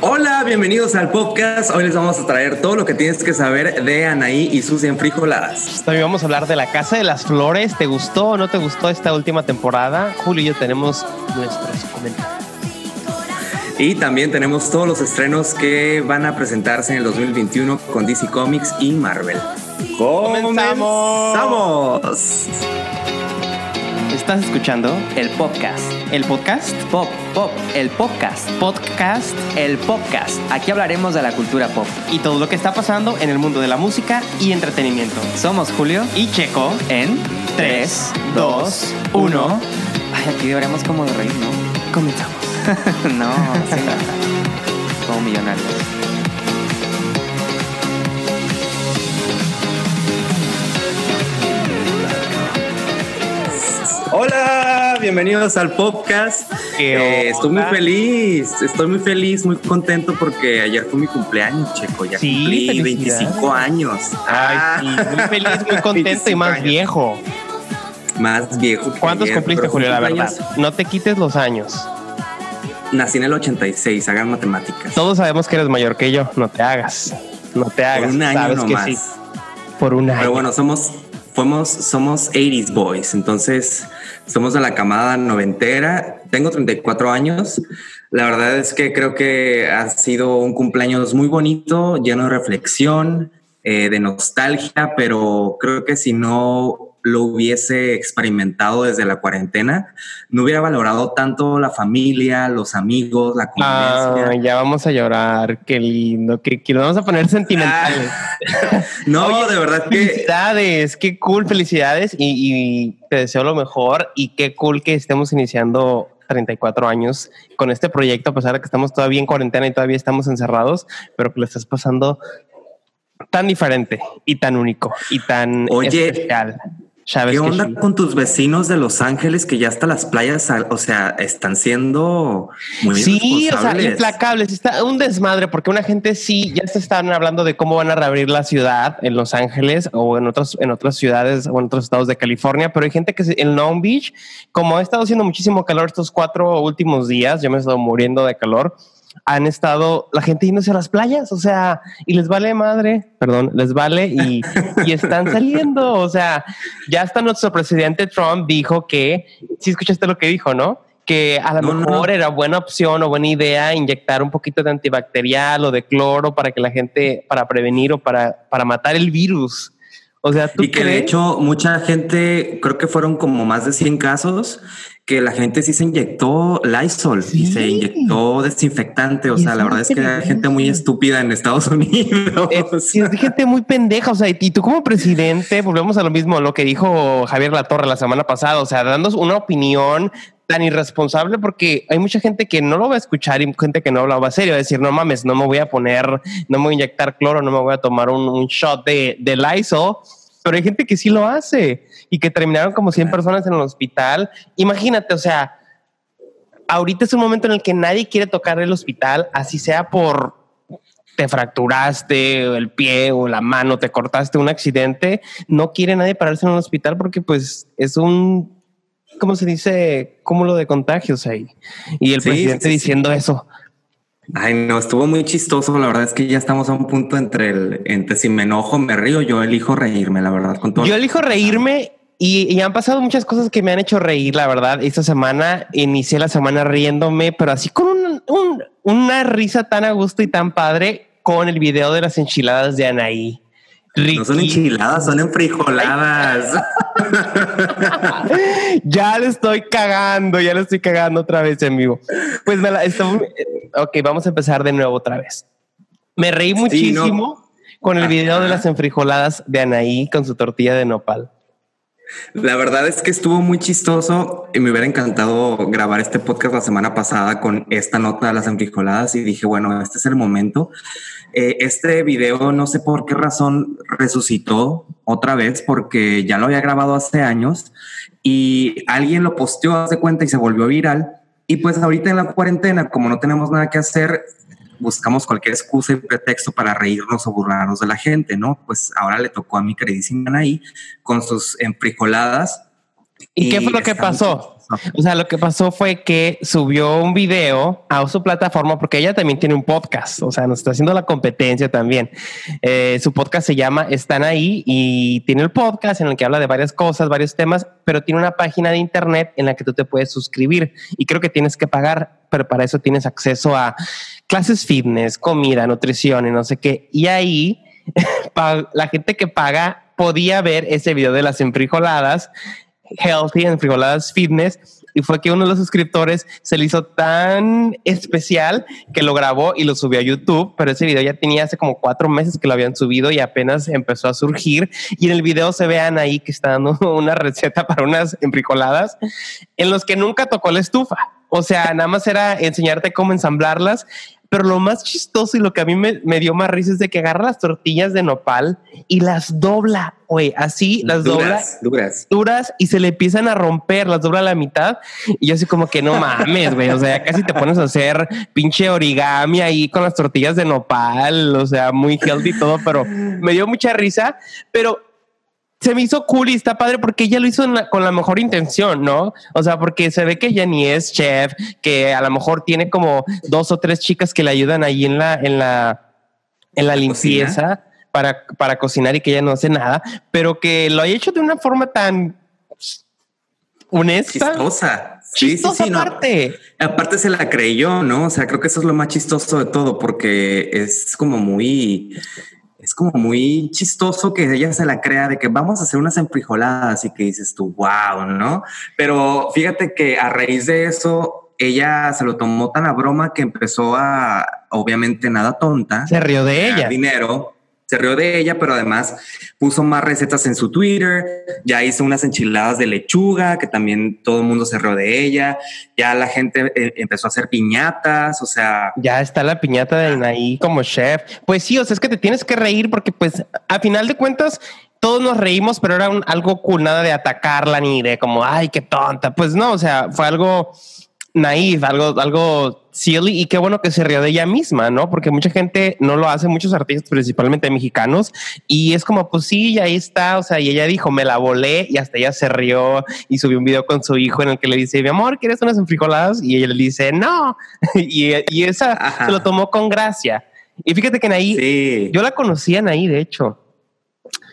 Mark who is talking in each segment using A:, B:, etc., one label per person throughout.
A: Hola, bienvenidos al podcast. Hoy les vamos a traer todo lo que tienes que saber de Anaí y sus enfrijoladas.
B: También vamos a hablar de la Casa de las Flores. ¿Te gustó o no te gustó esta última temporada? Julio y yo tenemos nuestros comentarios.
A: Y también tenemos todos los estrenos que van a presentarse en el 2021 con DC Comics y Marvel.
B: ¡Comenzamos!
A: ¡Comenzamos!
C: Estás escuchando el podcast. ¿El podcast? Pop, pop, el podcast. Podcast, el podcast. Aquí hablaremos de la cultura pop.
B: Y todo lo que está pasando en el mundo de la música y entretenimiento.
C: Somos Julio
B: Y Checo.
C: en 3, 2, 1. Ay, aquí deberíamos como de reír, ¿no?
B: Comenzamos.
C: no, sí, no. Como millonarios.
A: Hola, bienvenidos al podcast.
B: ¿Qué
A: Eh, estoy muy feliz, estoy muy feliz, muy contento porque ayer fue mi cumpleaños, Checo. Ya
B: Sí,
A: cumplí
B: felicidades.
A: 25 años.
B: Ay,
A: Ah,
B: sí, muy feliz, muy contento y
A: 25
B: más
A: años.
B: viejo.
A: Más viejo. que
B: ¿Cuántos
A: ayer,
B: cumpliste, Julio? La verdad. No te quites los años.
A: Nací en el 86, hagan matemáticas.
B: Todos sabemos que eres mayor que yo. No te hagas. No te hagas.
A: Por un año
B: Sabes que
A: nomás.
B: sí. Por un año.
A: Pero bueno, somos, fuimos, somos 80s boys, entonces somos de la camada noventera. Tengo 34 años. La verdad es que creo que ha sido un cumpleaños muy bonito, lleno de reflexión, eh, de nostalgia, pero creo que si no lo hubiese experimentado desde la cuarentena, no hubiera valorado tanto la familia, los amigos, la convivencia.
B: Ah, ya vamos a llorar. Qué lindo. Que, que nos vamos a poner sentimentales.
A: no,
B: Oye,
A: de verdad que
B: Felicidades, qué cool, felicidades y, y te deseo lo mejor y qué cool que estemos iniciando 34 años con este proyecto, a pesar de que estamos todavía en cuarentena y todavía estamos encerrados, pero que lo estás pasando tan diferente y tan único y tan
A: Oye,
B: especial. ¿Sabes
A: ¿Qué onda con tus vecinos de Los Ángeles que ya hasta las playas, o sea, están siendo muy
B: Sí, o sea, implacables. Está un desmadre porque una gente sí ya se están hablando de cómo van a reabrir la ciudad en Los Ángeles o en otras en otras ciudades o en otros estados de California, pero hay gente que en Long Beach, como ha estado haciendo muchísimo calor estos cuatro últimos días, yo me he estado muriendo de calor. Han estado la gente yéndose a las playas, o sea, y les vale madre, perdón, les vale y, y están saliendo. O sea, ya hasta nuestro presidente Trump dijo que, si escuchaste lo que dijo, ¿no? Que a lo
A: No,
B: mejor
A: no.
B: era buena opción o buena idea inyectar un poquito de antibacterial o de cloro para que la gente, para prevenir o para, para matar el virus. O sea, tú
A: Y que de
B: crees?
A: hecho mucha gente, creo que fueron como más de 100 casos, que la gente sí se inyectó Lysol y
B: Sí.
A: se inyectó desinfectante. O
B: Y
A: sea, la verdad es que hay gente muy estúpida en Estados Unidos.
B: Es, es gente muy pendeja, o sea, y tú como presidente, volvemos a lo mismo, lo que dijo Javier Latorre la semana pasada, o sea, dando una opinión tan irresponsable porque hay mucha gente que no lo va a escuchar y gente que no hablaba serio, va a decir, no mames, no me voy a poner, no me voy a inyectar cloro, no me voy a tomar un, un shot de, de Lysol, pero hay gente que sí lo hace y que terminaron como 100 personas en el hospital. Imagínate, o sea, ahorita es un momento en el que nadie quiere tocar el hospital, así sea por te fracturaste el pie o la mano, te cortaste un accidente, no quiere nadie pararse en un hospital porque pues es un, ¿cómo se dice? Cúmulo de contagios ahí. Y el
A: Sí,
B: presidente
A: sí, sí.
B: diciendo eso.
A: Ay, no, estuvo muy chistoso. La verdad es que ya estamos a un punto entre el, entre si me enojo, me río, yo elijo reírme, la verdad, con todo.
B: Yo elijo reírme y, y han pasado muchas cosas que me han hecho reír, la verdad. Esta semana inicié la semana riéndome, pero así con un- un- una risa tan a gusto y tan padre con el video de las enchiladas de Anaí.
A: No son enchiladas, son enfrijoladas.
B: ya le estoy cagando, ya le estoy cagando otra vez en vivo. Pues me la, está- ok, vamos a empezar de nuevo otra vez. Me reí
A: Sí,
B: muchísimo con el video de las enfrijoladas de Anaí con su tortilla de nopal.
A: La verdad es que estuvo muy chistoso y me hubiera encantado grabar este podcast la semana pasada con esta nota de las enfrijoladas y dije, bueno, este es el momento. Eh, este video no sé por qué razón resucitó otra vez porque ya lo había grabado hace años y alguien lo posteó hace cuenta y se volvió viral. Y pues ahorita en la cuarentena, como no tenemos nada que hacer, buscamos cualquier excusa y pretexto para reírnos o burlarnos de la gente, ¿no? Pues ahora le tocó a mi queridísima Anaí con sus enfrijoladas.
B: ¿Y, qué fue lo que pasó? O sea, lo que pasó fue que subió un video a su plataforma porque ella también tiene un podcast. O sea, nos está haciendo la competencia también. Eh, su podcast se llama Están ahí y tiene el podcast en el que habla de varias cosas, varios temas, pero tiene una página de internet en la que tú te puedes suscribir y creo que tienes que pagar, pero para eso tienes acceso a clases fitness, comida, nutrición y no sé qué. Y ahí la gente que paga podía ver ese video de las enfrijoladas, healthy, enfrijoladas fitness, y fue que uno de los suscriptores se le hizo tan especial que lo grabó y lo subió a YouTube, pero ese video ya tenía hace como cuatro meses que lo habían subido y apenas empezó a surgir. Y en el video se vean ahí que está dando una receta para unas enfrijoladas en los que nunca tocó la estufa. O sea, nada más era enseñarte cómo ensamblarlas pero lo más chistoso y lo que a mí me, dio más risa es de que agarra las tortillas de nopal y las dobla, güey, así las dobla
A: duras,
B: duras y se le empiezan a romper, las dobla a la mitad. Y yo así como que no mames, güey, o sea, casi te pones a hacer pinche origami ahí con las tortillas de nopal, o sea, muy healthy y todo, pero me dio mucha risa, pero se me hizo cool y está padre porque ella lo hizo con la mejor intención, ¿no? O sea, porque se ve que ella ni es chef, que a lo mejor tiene como dos o tres chicas que le ayudan ahí en la, en la, en la limpieza para, para cocinar y que ella no hace nada, pero que lo haya hecho de una forma tan honesta.
A: Chistosa.
B: Chistosa aparte.
A: Aparte se la creyó, ¿no? O sea, creo que eso es lo más chistoso de todo porque es como muy es como muy chistoso que ella se la crea de que vamos a hacer unas enfrijoladas y que dices tú, wow, ¿no? Pero fíjate que a raíz de eso, ella se lo tomó tan a broma que empezó a, obviamente, nada tonta.
B: Se rió de ella.
A: Dinero se rió de ella, pero además puso más recetas en su Twitter, ya hizo unas enchiladas de lechuga, que también todo el mundo se rió de ella, ya la gente eh, empezó a hacer piñatas, o sea...
B: Ya está la piñata de ahí como chef. Pues sí, o sea, es que te tienes que reír porque pues a final de cuentas todos nos reímos, pero era algo cool, nada de atacarla ni de como, ay, qué tonta. Pues no, o sea, fue algo naif, algo, algo silly y qué bueno que se rió de ella misma, ¿no? Porque mucha gente no lo hace, muchos artistas, principalmente mexicanos, y es como, pues sí, ahí está, o sea, y ella dijo, me la volé y hasta ella se rió y subió un video con su hijo en el que le dice, mi amor, ¿quieres unas enfrijoladas? Y ella le dice, no, y, y, esa se lo tomó con gracia. Y fíjate que Anaí, yo la conocía Anaí, de hecho.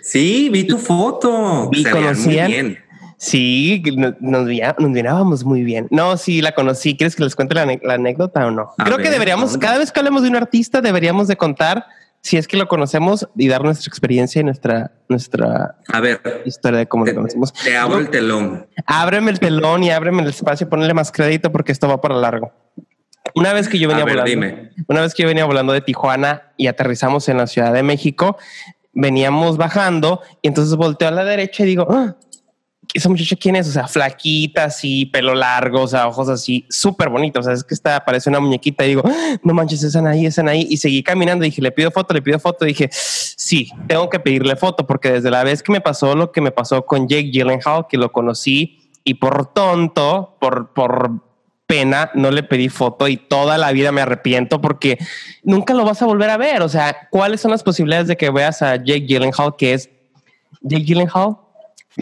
A: Sí, vi tu foto.
B: Vi, conocían, Sí, nos, nos, mirábamos muy bien. No, sí, la conocí. ¿Quieres que les cuente la, anécdota o no? Creo que deberíamos, cada vez que hablemos de un artista, deberíamos de contar si es que lo conocemos y dar nuestra experiencia y nuestra, nuestra
A: a ver,
B: historia de cómo lo conocemos.
A: Te abro el telón.
B: Ábreme el telón y ábreme el espacio, ponle más crédito porque esto va para largo. Una vez que yo venía volando, una vez que yo venía volando de Tijuana y aterrizamos en la Ciudad de México, veníamos bajando y entonces volteo a la derecha y digo, ¡Ah! Esa muchacha quién es, o sea, flaquita, así, pelo largo, o sea, ojos así, súper bonitos, o sea, es que está, parece una muñequita y digo, ah, no manches, esa ahí, esa ahí, y seguí caminando, dije, le pido foto, le pido foto, dije, sí, tengo que pedirle foto, porque desde la vez que me pasó lo que me pasó con Jake Gyllenhaal, que lo conocí, y por tonto, por, por pena, no le pedí foto y toda la vida me arrepiento porque nunca lo vas a volver a ver, o sea, ¿cuáles son las posibilidades de que veas a Jake Gyllenhaal, que es Jake Gyllenhaal?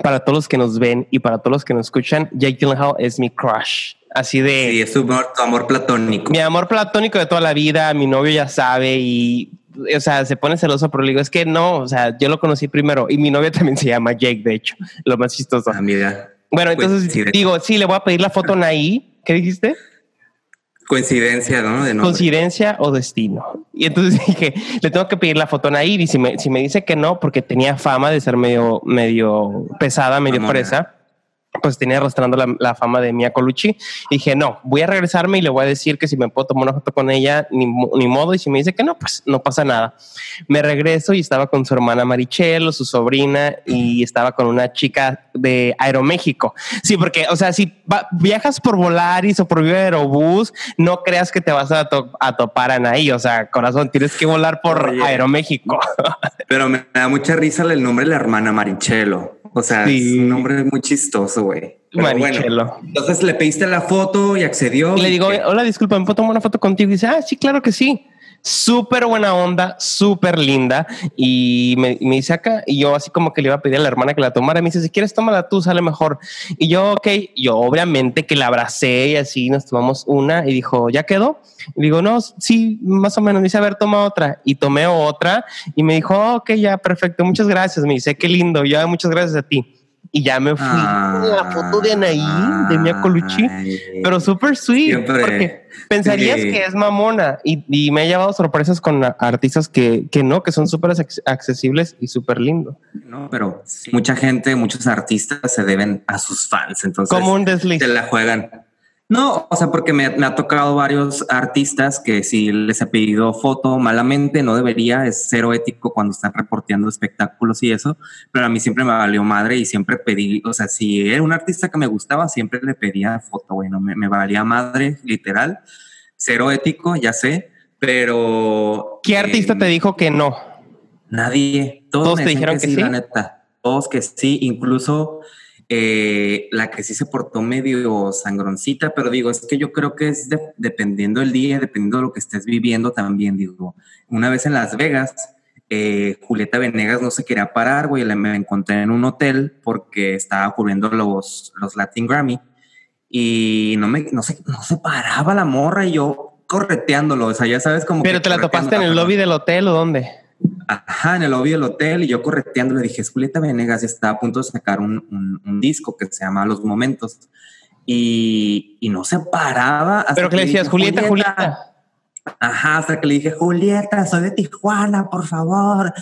B: Para todos los que nos ven y para todos los que nos escuchan, Jake Gyllenhaal es mi crush. Así de...
A: Sí, es tu amor, platónico.
B: Mi amor platónico de toda la vida, mi novio ya sabe y, o sea, se pone celoso, pero le digo, es que no, o sea, yo lo conocí primero y mi novio también se llama Jake, de hecho, lo más chistoso.
A: Ah, mira.
B: Bueno, pues entonces digo, sí, le voy a pedir la foto a Naí. ¿Qué dijiste?
A: Coincidencia, ¿no? De
B: Coincidencia o destino. Y entonces dije, le tengo que pedir la foto a Nair y si me, si me dice que no, porque tenía fama de ser medio, medio pesada, medio presa, pues tenía arrastrando la, fama de Mia Colucci. dije, no, voy a regresarme y le voy a decir que si me puedo tomar una foto con ella, ni, ni, modo. Y si me dice que no, pues no pasa nada. Me regreso y estaba con su hermana Marichelo, su sobrina, y estaba con una chica de Aeroméxico. Sí, porque, o sea, si viajas por Volaris o por Viva Aerobús, no creas que te vas a, a topar a ahí. O sea, corazón, tienes que volar por Aeroméxico.
A: Pero me da mucha risa el nombre de la hermana Marichelo. O sea, es un nombre muy chistoso, güey. Bueno, entonces le pediste la foto y accedió.
B: Y le digo, hola, disculpa, ¿me puedo tomar una foto contigo? Y dice, ah, sí, claro que sí. súper buena onda, súper linda. Y me, me, dice acá, y yo así como que le iba a pedir a la hermana que la tomara. Me dice, si quieres, tómala tú, sale mejor. Y yo, ok, yo obviamente que la abracé y así nos tomamos una y dijo, ¿ya quedó? Y digo, no, sí, más o menos. Me dice, a ver, toma otra. Y tomé otra y me dijo, ok, ya, perfecto, muchas gracias. Me dice, qué lindo, ya, muchas gracias a ti y ya me fui a la foto de Anaí, de Mia Colucci, pero súper sweet, porque pensarías que es mamona y, me ha llevado sorpresas con artistas que, que no, que son súper accesibles y súper lindos.
A: No, pero mucha gente, muchos artistas se deben a sus fans, entonces
B: como un desliz.
A: Se la juegan. No, o sea, porque me, ha tocado varios artistas que si les he pedido foto malamente, no debería, es cero ético cuando están reporteando espectáculos y eso, pero a mí siempre me valió madre y siempre pedí, o sea, si era un artista que me gustaba, siempre le pedía foto, bueno, me, me valía madre, literal, cero ético, ya sé, pero...
B: ¿Qué artista te dijo que no?
A: Nadie,
B: todos, te dijeron que, sí, la
A: neta, todos que sí, incluso eh, la que sí se portó medio sangroncita, pero digo, es que yo creo que es dependiendo del día, dependiendo de lo que estés viviendo también, digo, una vez en Las Vegas, eh, Julieta Venegas no se quería parar, güey, me encontré en un hotel porque estaba cubriendo los, los Latin Grammy y no me, no se, no se paraba la morra y yo correteándolo, o sea, ya sabes como...
B: Pero te la topaste en el lobby del hotel o dónde?
A: Ajá, en el lobby del hotel y yo correteando le dije, Julieta Venegas está a punto de sacar un, un, disco que se llama Los Momentos y, y no se paraba.
B: Pero que le decías, Julieta, Julieta,
A: Ajá, hasta que le dije, Julieta, soy de Tijuana, por favor.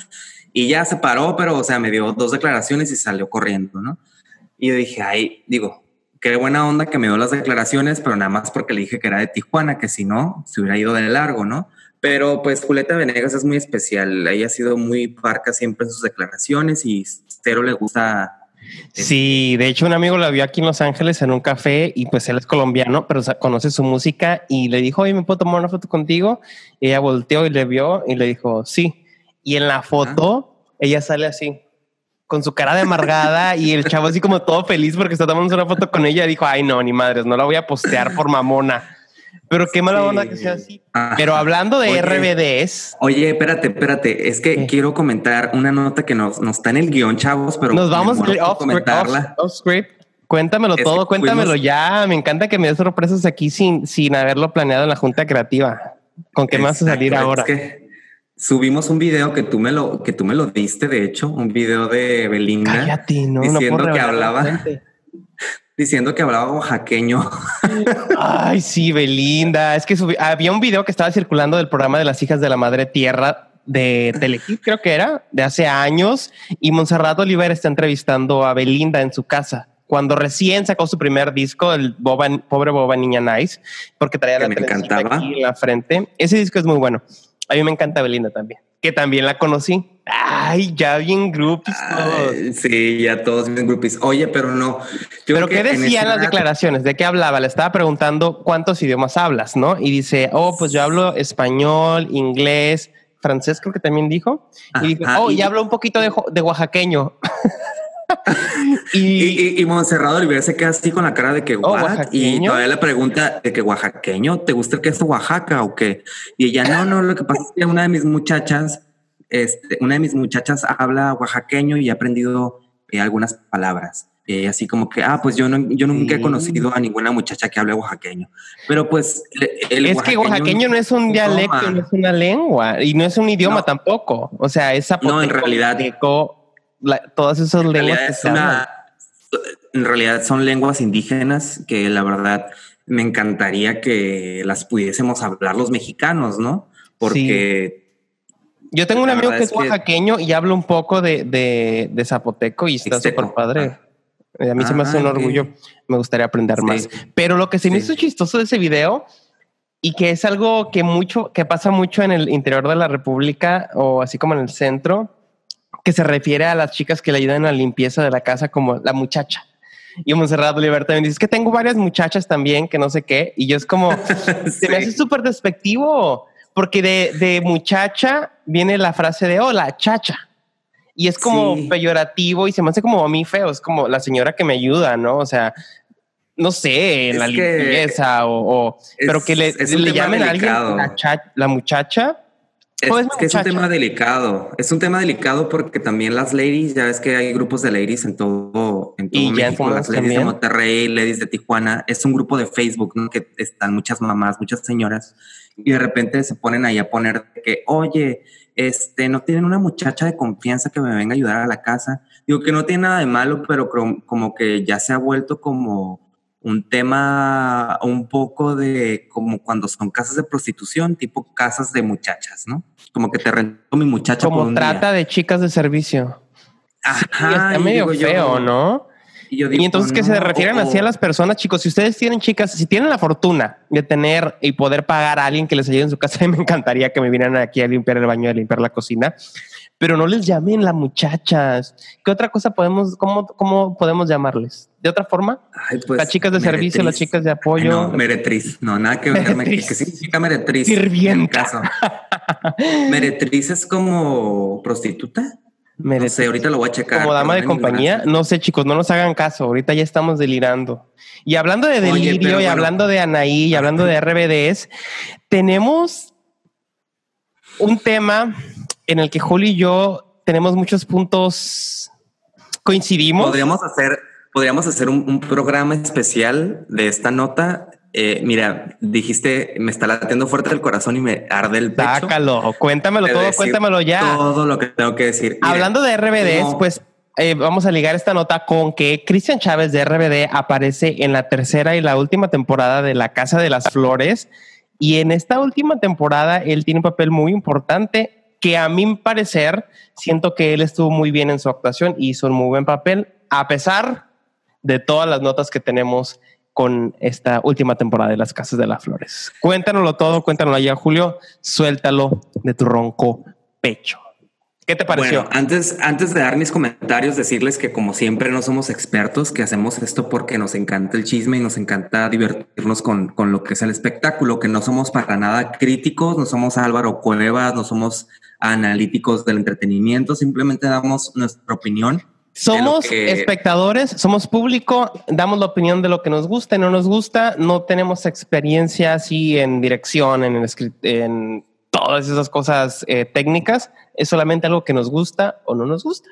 A: Y ya se paró, pero, o sea, me dio dos declaraciones y salió corriendo, ¿no? Y yo dije, ay, digo, qué buena onda que me dio las declaraciones, pero nada más porque le dije que era de Tijuana, que si no, se hubiera ido de largo, ¿no? Pero pues Julieta Venegas es muy especial. Ella ha sido muy parca siempre en sus declaraciones y cero le gusta.
B: Sí, de hecho un amigo la vio aquí en Los Ángeles en un café y pues él es colombiano, pero conoce su música y le dijo, oye, ¿me puedo tomar una foto contigo? Y ella volteó y le vio y le dijo, sí. Y en la foto ella sale así, con su cara de amargada y el chavo así como todo feliz porque está tomando una foto con ella. Dijo, ay no, ni madres, no la voy a postear por mamona. Pero qué mala onda que sea así. Pero hablando de RBDs.
A: Oye, espérate, espérate. Es que quiero comentar una nota que nos, está en el guion, chavos, pero
B: nos vamos a comentarla. script. Cuéntamelo todo, cuéntamelo ya. Me encanta que me des sorpresas aquí sin, sin haberlo planeado en la junta creativa. ¿Con qué más a salir ahora?
A: que subimos un video que tú me lo que tú me lo diste, de hecho, un video de Belinda
B: Cállate, no,
A: diciendo que hablaba diciendo que hablaba oaxaqueño.
B: Ay, sí, Belinda. Es que había un video que estaba circulando del programa de las hijas de la madre tierra de Telehit, creo que era, de hace años, y Monserrat Oliver está entrevistando a Belinda en su casa cuando recién sacó su primer disco, el Boba, pobre Boba Niña Nice, porque traía la
A: me encantaba.
B: aquí en la frente. Ese disco es muy bueno. A mí me encanta Belinda también, que también la conocí. Ay, ya bien groupies
A: sí, ya todos bien groupies. Oye, pero no.
B: pero ¿qué decían las declaraciones? ¿De qué hablaba? Le estaba preguntando cuántos idiomas hablas, ¿no? Y dice, oh, pues yo hablo español, inglés, francés, creo que también dijo. y dijo, oh, y, hablo un poquito de, de oaxaqueño.
A: y, y, Monserrado Oliveira se queda así con la cara de que oh, y todavía le pregunta de que oaxaqueño, ¿te gusta el queso Oaxaca o qué? Y ella, no, no, lo que pasa es que una de mis muchachas este, una de mis muchachas habla oaxaqueño y ha aprendido eh, algunas palabras. Eh, así como que, ah, pues yo, no, yo nunca he conocido a ninguna muchacha que hable oaxaqueño. Pero pues
B: el Es que oaxaqueño no es un dialecto, no es una lengua y no es un idioma tampoco. O sea, esa
A: No, en realidad.
B: Todas esas lenguas.
A: en realidad son lenguas indígenas que la verdad me encantaría que las pudiésemos hablar los mexicanos, ¿no? Porque...
B: Yo tengo un amigo que es oaxaqueño y habla un poco de, de, zapoteco y está súper padre. A mí se me hace un ah, orgullo. Me gustaría aprender más. Pero lo que se me hizo chistoso de ese video y que es algo que mucho, que pasa mucho en el interior de la República o así como en el centro, que se refiere a las chicas que le ayudan a la limpieza de la casa como la muchacha. Y Monserrat Oliver también dice que tengo varias muchachas también que no sé qué. Y yo es como, se me hace súper despectivo porque de, de, muchacha viene la frase de hola, chacha. Y es como peyorativo y se me hace como a mí feo. Es como la señora que me ayuda, ¿no? O sea, no sé, en la limpieza o, pero que le, le llamen a alguien la, la, muchacha
A: Es, que es un tema delicado. Es un tema delicado porque también las ladies, ya ves que hay grupos de ladies en todo, en todo
B: Y
A: México, las ladies
B: también.
A: de Monterrey, ladies de Tijuana. Es un grupo de Facebook, ¿no? Que están muchas mamás, muchas señoras, y de repente se ponen ahí a poner que, oye, este, no tienen una muchacha de confianza que me venga a ayudar a la casa. Digo que no tiene nada de malo, pero como que ya se ha vuelto como un tema un poco de como cuando son casas de prostitución, tipo casas de muchachas, ¿no? Como que te rento mi muchacha por
B: Como
A: un
B: trata
A: día.
B: de chicas de servicio.
A: Ajá,
B: está
A: y
B: medio
A: yo-
B: feo, ¿no?
A: Y, yo
B: Y
A: digo,
B: entonces que se refieren
A: o-
B: así a las personas, chicos, si ustedes tienen chicas, si tienen la fortuna de tener y poder pagar a alguien que les ayude en su casa, me encantaría que me vinieran aquí a limpiar el baño, a limpiar la cocina, pero no les llamen las muchachas. ¿Qué otra cosa podemos, cómo, cómo podemos llamarles? ¿De otra forma?
A: Ay, pues,
B: las chicas de servicio, las chicas de apoyo.
A: no, meretriz. No, nada que ver. ¿Qué significa meretriz?
B: Sirvienta.
A: En mi caso. meretriz es como prostituta. No
B: Meretriz.
A: sé, ahorita lo voy a checar.
B: Como dama de compañía, no sé, chicos, no nos hagan caso. Ahorita ya estamos delirando. Y hablando de
A: Oye,
B: delirio, y hablando de Anaí, y hablando de RBDs, tenemos un tema en el que Julio y yo tenemos muchos puntos. Coincidimos.
A: Podríamos hacer, podríamos hacer un, un programa especial de esta nota. Eh, mira, dijiste, me está latiendo fuerte el corazón y me arde el pecho.
B: Sácalo, cuéntamelo todo, cuéntamelo ya.
A: Todo lo que tengo que decir. Mira,
B: Hablando de RBDs,
A: como-
B: pues eh, vamos a ligar esta nota con que Cristian Chávez de RBD aparece en la tercera y la última temporada de La Casa de las Flores. Y en esta última temporada él tiene un papel muy importante que a mi parecer siento que él estuvo muy bien en su actuación y hizo un muy buen papel a pesar de todas las notas que tenemos con esta última temporada de Las Casas de las Flores. Cuéntanoslo todo, cuéntanoslo allá, Julio. Suéltalo de tu ronco pecho. ¿Qué te pareció?
A: Bueno, antes, antes de dar mis comentarios, decirles que como siempre no somos expertos, que hacemos esto porque nos encanta el chisme y nos encanta divertirnos con, con lo que es el espectáculo, que no somos para nada críticos, no somos Álvaro Cuevas, no somos analíticos del entretenimiento, simplemente damos nuestra opinión.
B: Somos
A: que-
B: espectadores, somos público, damos la opinión de lo que nos gusta y no nos gusta, no tenemos experiencia así en dirección, en, en todas esas cosas eh, técnicas, es solamente algo que nos gusta o no nos gusta.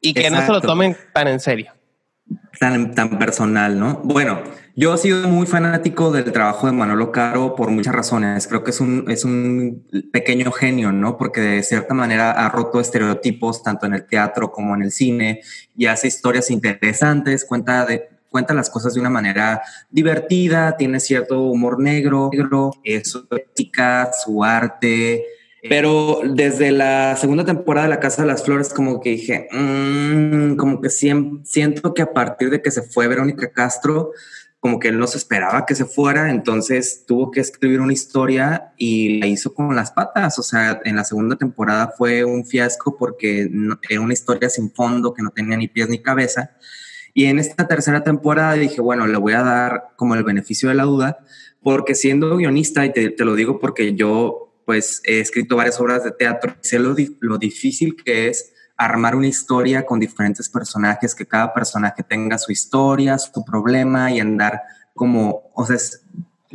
B: Y que no se lo tomen tan en serio.
A: tan, tan personal, ¿no? Bueno, yo he sido muy fanático del trabajo de Manolo Caro por muchas razones. Creo que es un, es un pequeño genio, ¿no? Porque de cierta manera ha roto estereotipos tanto en el teatro como en el cine y hace historias interesantes, cuenta de cuenta las cosas de una manera divertida, tiene cierto humor negro, negro eh, su ética, su arte, pero desde la segunda temporada de La Casa de las Flores, como que dije, mm, como que siento que a partir de que se fue Verónica Castro, como que él no se esperaba que se fuera, entonces tuvo que escribir una historia y la hizo con las patas. O sea, en la segunda temporada fue un fiasco porque no- era una historia sin fondo que no tenía ni pies ni cabeza. Y en esta tercera temporada dije, bueno, le voy a dar como el beneficio de la duda, porque siendo guionista, y te, lo digo porque yo pues he escrito varias obras de teatro, sé lo, lo difícil que es armar una historia con diferentes personajes, que cada personaje tenga su historia, su problema y andar como, o sea, es-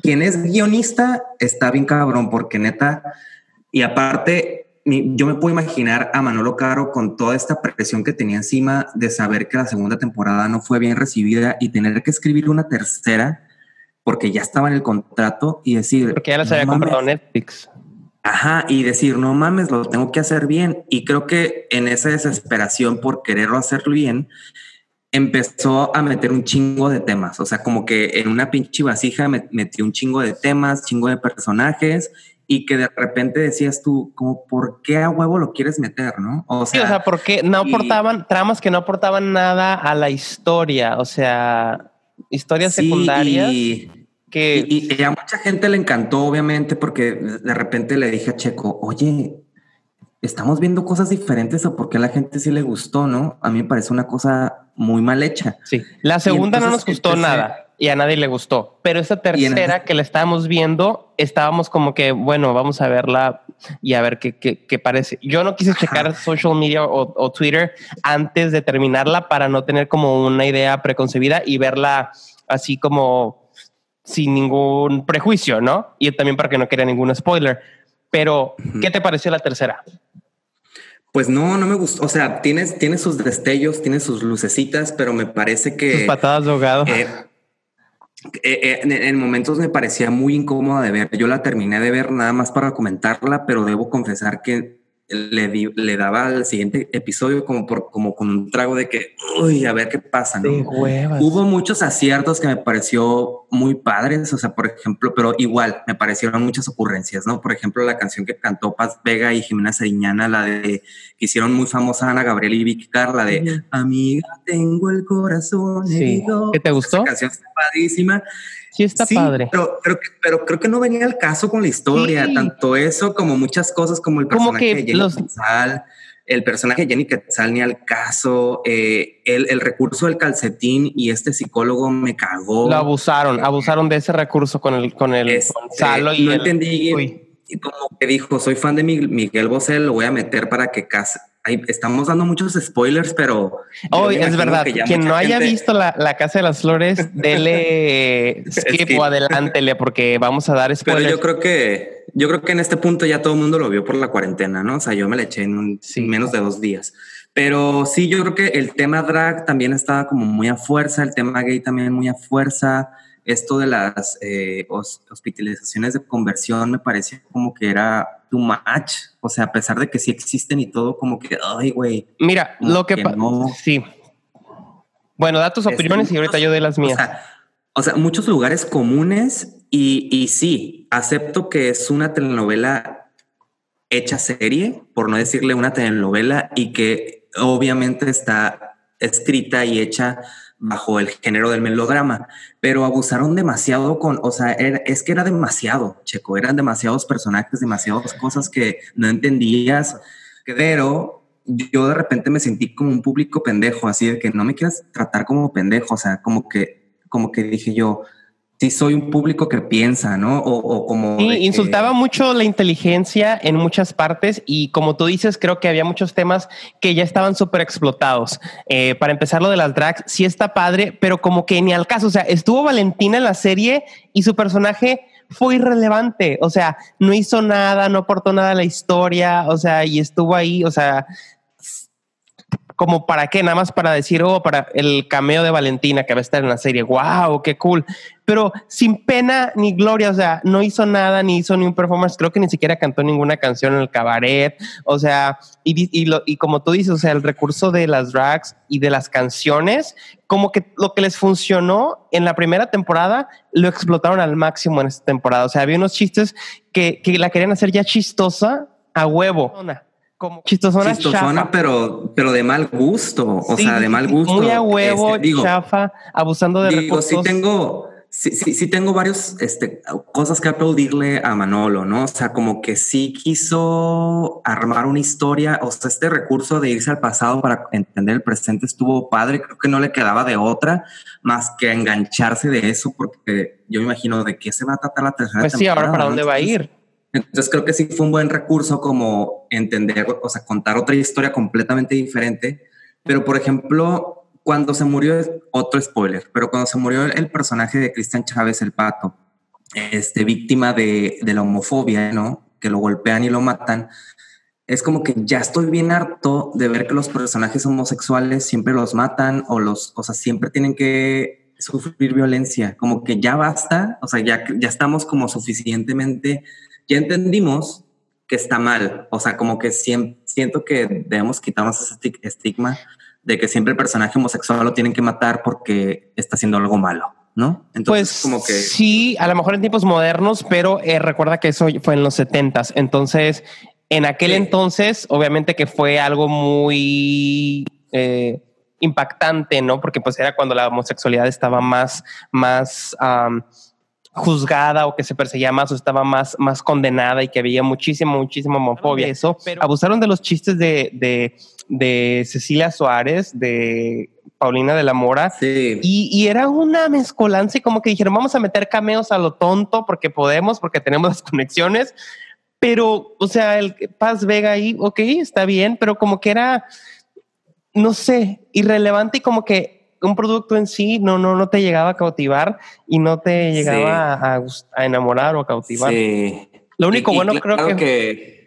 A: quien es guionista está bien cabrón, porque neta, y aparte, yo me puedo imaginar a Manolo Caro con toda esta presión que tenía encima de saber que la segunda temporada no fue bien recibida y tener que escribir una tercera porque ya estaba en el contrato y decir...
B: Porque ya las
A: "No
B: había
A: mames".
B: comprado Netflix.
A: Ajá, y decir, no mames, lo tengo que hacer bien. Y creo que en esa desesperación por quererlo hacerlo bien, empezó a meter un chingo de temas. O sea, como que en una pinche vasija me- metió un chingo de temas, chingo de personajes, y que de repente decías tú, como, ¿por qué a huevo lo quieres meter, no? O
B: Sí, o sea, porque no
A: y-
B: aportaban tramas que no aportaban nada a la historia, o sea, historias
A: sí,
B: secundarias
A: y-
B: que
A: Y, y a mucha gente le encantó, obviamente, porque de repente le dije a Checo, oye, estamos viendo cosas diferentes o por qué a la gente sí le gustó, ¿no? A mí me parece una cosa muy mal hecha.
B: sí. La segunda no nos gustó nada y a nadie le gustó, pero
A: en-
B: tercera que la estábamos viendo, estábamos como que, bueno, vamos a verla y a ver qué, qué, qué parece. Yo no quise checar social media o, o Twitter antes de terminarla para no tener como una idea preconcebida y verla así como sin ningún prejuicio, ¿no? Y también para que no quede ningún spoiler. Pero, ¿qué te pareció la tercera?
A: Pues no, no me gustó. O sea, tiene, tiene sus destellos, tiene sus lucecitas, pero me parece que.
B: Sus patadas de ahogado.
A: Eh, en, en, momentos me parecía muy incómoda de ver. Yo la terminé de ver nada más para comentarla, pero debo confesar que le, le daba al siguiente episodio como, por, como con un trago de que, uy, a ver qué pasa. ¿no? Hubo muchos aciertos que me pareció muy padres, o sea, por ejemplo, pero igual me parecieron muchas ocurrencias, ¿no? Por ejemplo, la canción que cantó Paz Vega y Jimena Seriñana, la de que hicieron muy famosa Ana Gabriel y Vicky Carr, la de Amiga, tengo el corazón.
B: Sí. ¿Qué te gustó?
A: Esa canción está padrísima.
B: Sí, está padre.
A: Pero, pero, pero, creo que no venía al caso con la historia, sí. tanto eso como muchas cosas como el personaje de Jenny los... Quetzal, el personaje de Jenny Quetzal ni al caso, eh, el, el, recurso del calcetín y este psicólogo me cagó.
B: Lo abusaron, abusaron de ese recurso con el, con el
A: este,
B: Gonzalo y
A: no
B: el,
A: entendí. Y como que dijo, soy fan de Miguel Bosé, lo voy a meter para que case. Ay, estamos dando muchos spoilers, pero.
B: Oh, es verdad. Que Quien no haya gente... visto la, la, Casa de las Flores, dele skip, skip. o adelántele, porque vamos a dar spoilers.
A: Pero yo creo que, yo creo que en este punto ya todo el mundo lo vio por la cuarentena, ¿no? O sea, yo me la eché en un, sí. menos de dos días. Pero sí, yo creo que el tema drag también estaba como muy a fuerza, el tema gay también muy a fuerza. Esto de las eh, hospitalizaciones de conversión me parecía como que era too much. O sea, a pesar de que sí existen y todo, como que, ay, güey.
B: Mira, lo que, que no. sí. Bueno, da tus opiniones es, y ahorita yo doy las mías.
A: O sea, o sea, muchos lugares comunes y, y sí, acepto que es una telenovela hecha serie, por no decirle una telenovela, y que obviamente está escrita y hecha bajo el género del melodrama, pero abusaron demasiado con, o sea, es que era demasiado, Checo, eran demasiados personajes, demasiadas cosas que no entendías, pero yo de repente me sentí como un público pendejo, así de que no me quieras tratar como pendejo, o sea, como que, como que dije yo, sí soy un público que piensa, ¿no? O, o como...
B: Sí, insultaba que... mucho la inteligencia en muchas partes y como tú dices, creo que había muchos temas que ya estaban súper explotados. Eh, para empezar, lo de las drags sí está padre, pero como que ni al caso, o sea, estuvo Valentina en la serie y su personaje fue irrelevante, o sea, no hizo nada, no aportó nada a la historia, o sea, y estuvo ahí, o sea, como para qué, nada más para decir, oh, para el cameo de Valentina que va a estar en la serie, wow, qué cool, pero sin pena ni gloria, o sea, no hizo nada, ni hizo ni un performance, creo que ni siquiera cantó ninguna canción en el cabaret, o sea, y, y, lo, y como tú dices, o sea, el recurso de las drags y de las canciones, como que lo que les funcionó en la primera temporada, lo explotaron al máximo en esta temporada, o sea, había unos chistes que, que la querían hacer ya chistosa a huevo como chistosona,
A: chistosona pero, pero de mal gusto, o sí, sea, de mal gusto.
B: Muy a huevo, este, digo, chafa, abusando de
A: digo,
B: recursos.
A: Sí tengo, sí, sí, sí tengo varios este, cosas que aplaudirle a Manolo, ¿no? O sea, como que sí quiso armar una historia, o sea, este recurso de irse al pasado para entender el presente estuvo padre, creo que no le quedaba de otra más que engancharse de eso, porque yo me imagino de qué se va a tratar la tercera
B: pues
A: temporada.
B: sí, ahora para dónde va a ir.
A: Entonces creo que sí fue un buen recurso como entender, o sea, contar otra historia completamente diferente. Pero por ejemplo, cuando se murió, otro spoiler, pero cuando se murió el, personaje de Cristian Chávez, el pato, este, víctima de, de, la homofobia, ¿no? Que lo golpean y lo matan. Es como que ya estoy bien harto de ver que los personajes homosexuales siempre los matan o los, o sea, siempre tienen que sufrir violencia. Como que ya basta, o sea, ya, ya estamos como suficientemente ya entendimos que está mal. O sea, como que siempre, siento que debemos quitarnos ese estigma de que siempre el personaje homosexual lo tienen que matar porque está haciendo algo malo. ¿No?
B: Entonces, pues como que sí, a lo mejor en tiempos modernos, pero eh, recuerda que eso fue en los setentas. Entonces, en aquel sí. entonces, obviamente que fue algo muy eh, impactante, ¿no? Porque pues era cuando la homosexualidad estaba más, más um, juzgada o que se perseguía más o estaba más, más condenada y que había muchísima, muchísima homofobia. Eso, pero abusaron de los chistes de, de, de Cecilia Suárez, de Paulina de la Mora.
A: Sí.
B: Y, y, era una mezcolanza y como que dijeron, vamos a meter cameos a lo tonto porque podemos, porque tenemos las conexiones. Pero, o sea, el Paz Vega ahí, ok, está bien, pero como que era, no sé, irrelevante y como que un producto en sí no, no, no te llegaba a cautivar y no te llegaba sí. a, a, enamorar o a cautivar.
A: Sí.
B: Lo único
A: Y- y
B: bueno creo
A: claro
B: que,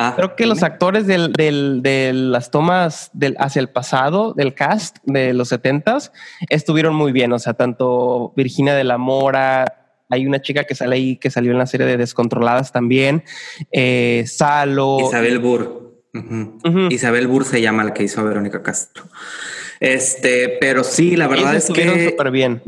A: Ah,
B: creo que los actores del, del- de las tomas del, hacia el pasado del cast de los setentas estuvieron muy bien. O sea, tanto Virginia de la Mora, hay una chica que sale ahí que salió en la serie de Descontroladas también. eh, Salo.
A: Isabel Burr. Isabel Burr se llama la que hizo a Verónica Castro. Este, pero sí, la verdad
B: ellos
A: es
B: estuvieron
A: que
B: súper bien.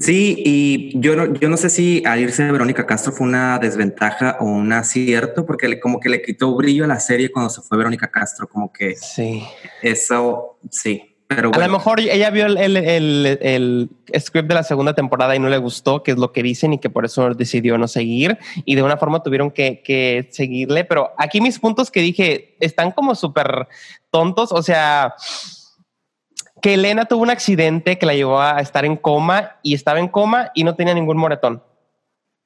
A: Sí, y yo no, yo no sé si al irse de Verónica Castro fue una desventaja o un acierto, porque le- como que le quitó brillo a la serie cuando se fue Verónica Castro, como que
B: Sí.
A: eso, sí, pero
B: A
A: bueno.
B: lo mejor ella vio el, el, el- el script de la segunda temporada y no le gustó, que es lo que dicen, y que por eso decidió no seguir. Y de una forma tuvieron que, que seguirle. Pero aquí mis puntos que dije están como súper tontos. O sea, que Elena tuvo un accidente que la llevó a estar en coma y estaba en coma y no tenía ningún moretón.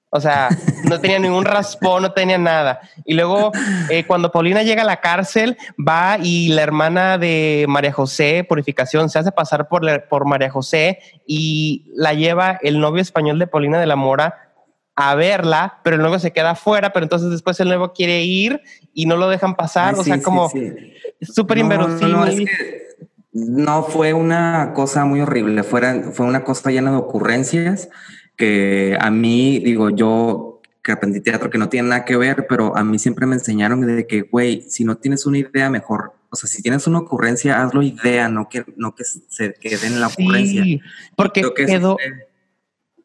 B: O sea, no tenía ningún raspón, no tenía nada. Y luego, eh, cuando Paulina llega a la cárcel, va y la hermana de María José, Purificación, se hace pasar por, la- por María José y la lleva el novio español de Paulina de la Mora a verla, pero el novio se queda afuera, pero entonces después el nuevo quiere ir y no lo dejan pasar.
A: Ay,
B: o
A: sí,
B: sea, como
A: sí.
B: súper
A: No,
B: inverosímil.
A: No, no, es que no, fue una cosa muy horrible, Fuera, fue una cosa llena de ocurrencias que a mí, digo, yo que aprendí teatro que no tiene nada que ver, pero a mí siempre me enseñaron de que, güey, si no tienes una idea, mejor, o sea, si tienes una ocurrencia, hazlo idea, no que, no que se quede en la ocurrencia.
B: Sí, porque
A: Creo que
B: quedó,
A: fue-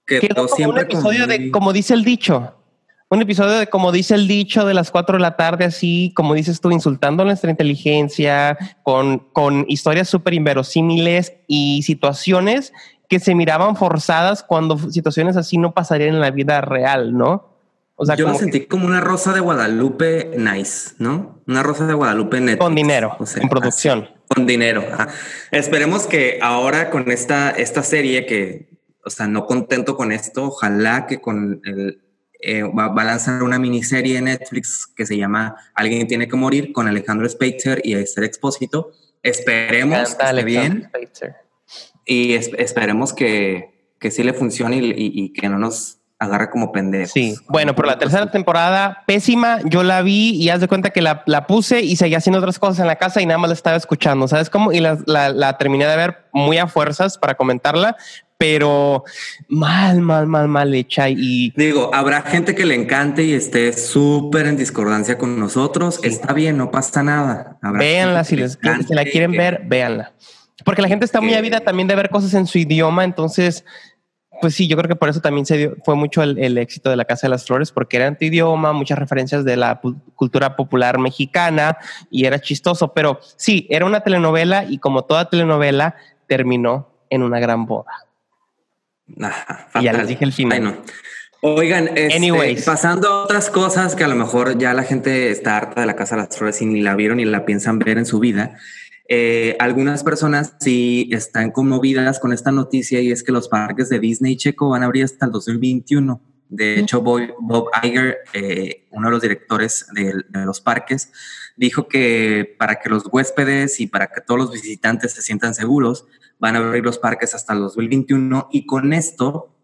A: quedó,
B: quedó como un
A: siempre como
B: episodio de como dice el dicho. Un episodio de como dice el dicho de las cuatro de la tarde, así como dices tú, insultando nuestra inteligencia, con, con historias súper inverosímiles y situaciones que se miraban forzadas cuando situaciones así no pasarían en la vida real, ¿no? O sea,
A: yo
B: como
A: lo sentí como una rosa de Guadalupe nice, ¿no? Una rosa de Guadalupe Netflix.
B: con dinero,
A: O sea,
B: en producción.
A: así, con dinero. ajá. Esperemos que ahora con esta, esta serie que, o sea, no contento con esto, ojalá que con el, eh, va, va a lanzar una miniserie en Netflix que se llama Alguien tiene que morir con Alejandro Speitzer y Esther Expósito. Esperemos que esté bien y es- esperemos que, que sí le funcione y, y- y que no nos agarre como pendejos.
B: Sí, bueno, pero la tercera temporada pésima, yo la vi y haz de cuenta que la, la puse y seguía haciendo otras cosas en la casa y nada más la estaba escuchando, ¿sabes cómo? Y la, la- la terminé de ver muy a fuerzas para comentarla, pero mal, mal, mal, mal hecha y
A: Digo, habrá gente que le encante y esté súper en discordancia con nosotros. Está bien, no pasa nada. Habrá
B: véanla, si, les,
A: le
B: si la quieren
A: que-
B: ver, véanla. Porque la gente está muy ávida también de ver cosas en su idioma, entonces... Pues sí, yo creo que por eso también se dio, fue mucho el, el éxito de la Casa de las Flores, porque era en tu idioma, muchas referencias de la cultura popular mexicana y era chistoso. Pero sí, era una telenovela y como toda telenovela, terminó en una gran boda.
A: Ajá,
B: Y ya les dije el final.
A: Ay, no. Oigan, este,
B: Anyways.
A: pasando a otras cosas que a lo mejor ya la gente está harta de la Casa de las Flores y ni la vieron ni la piensan ver en su vida. Eh, algunas personas sí están conmovidas con esta noticia y es que los parques de Disney Checo van a abrir hasta el 2021. De hecho, Bob, Bob Iger, eh, uno de los directores de, de los parques, dijo que para que los huéspedes y para que todos los visitantes se sientan seguros, van a abrir los parques hasta el 2021 y con esto,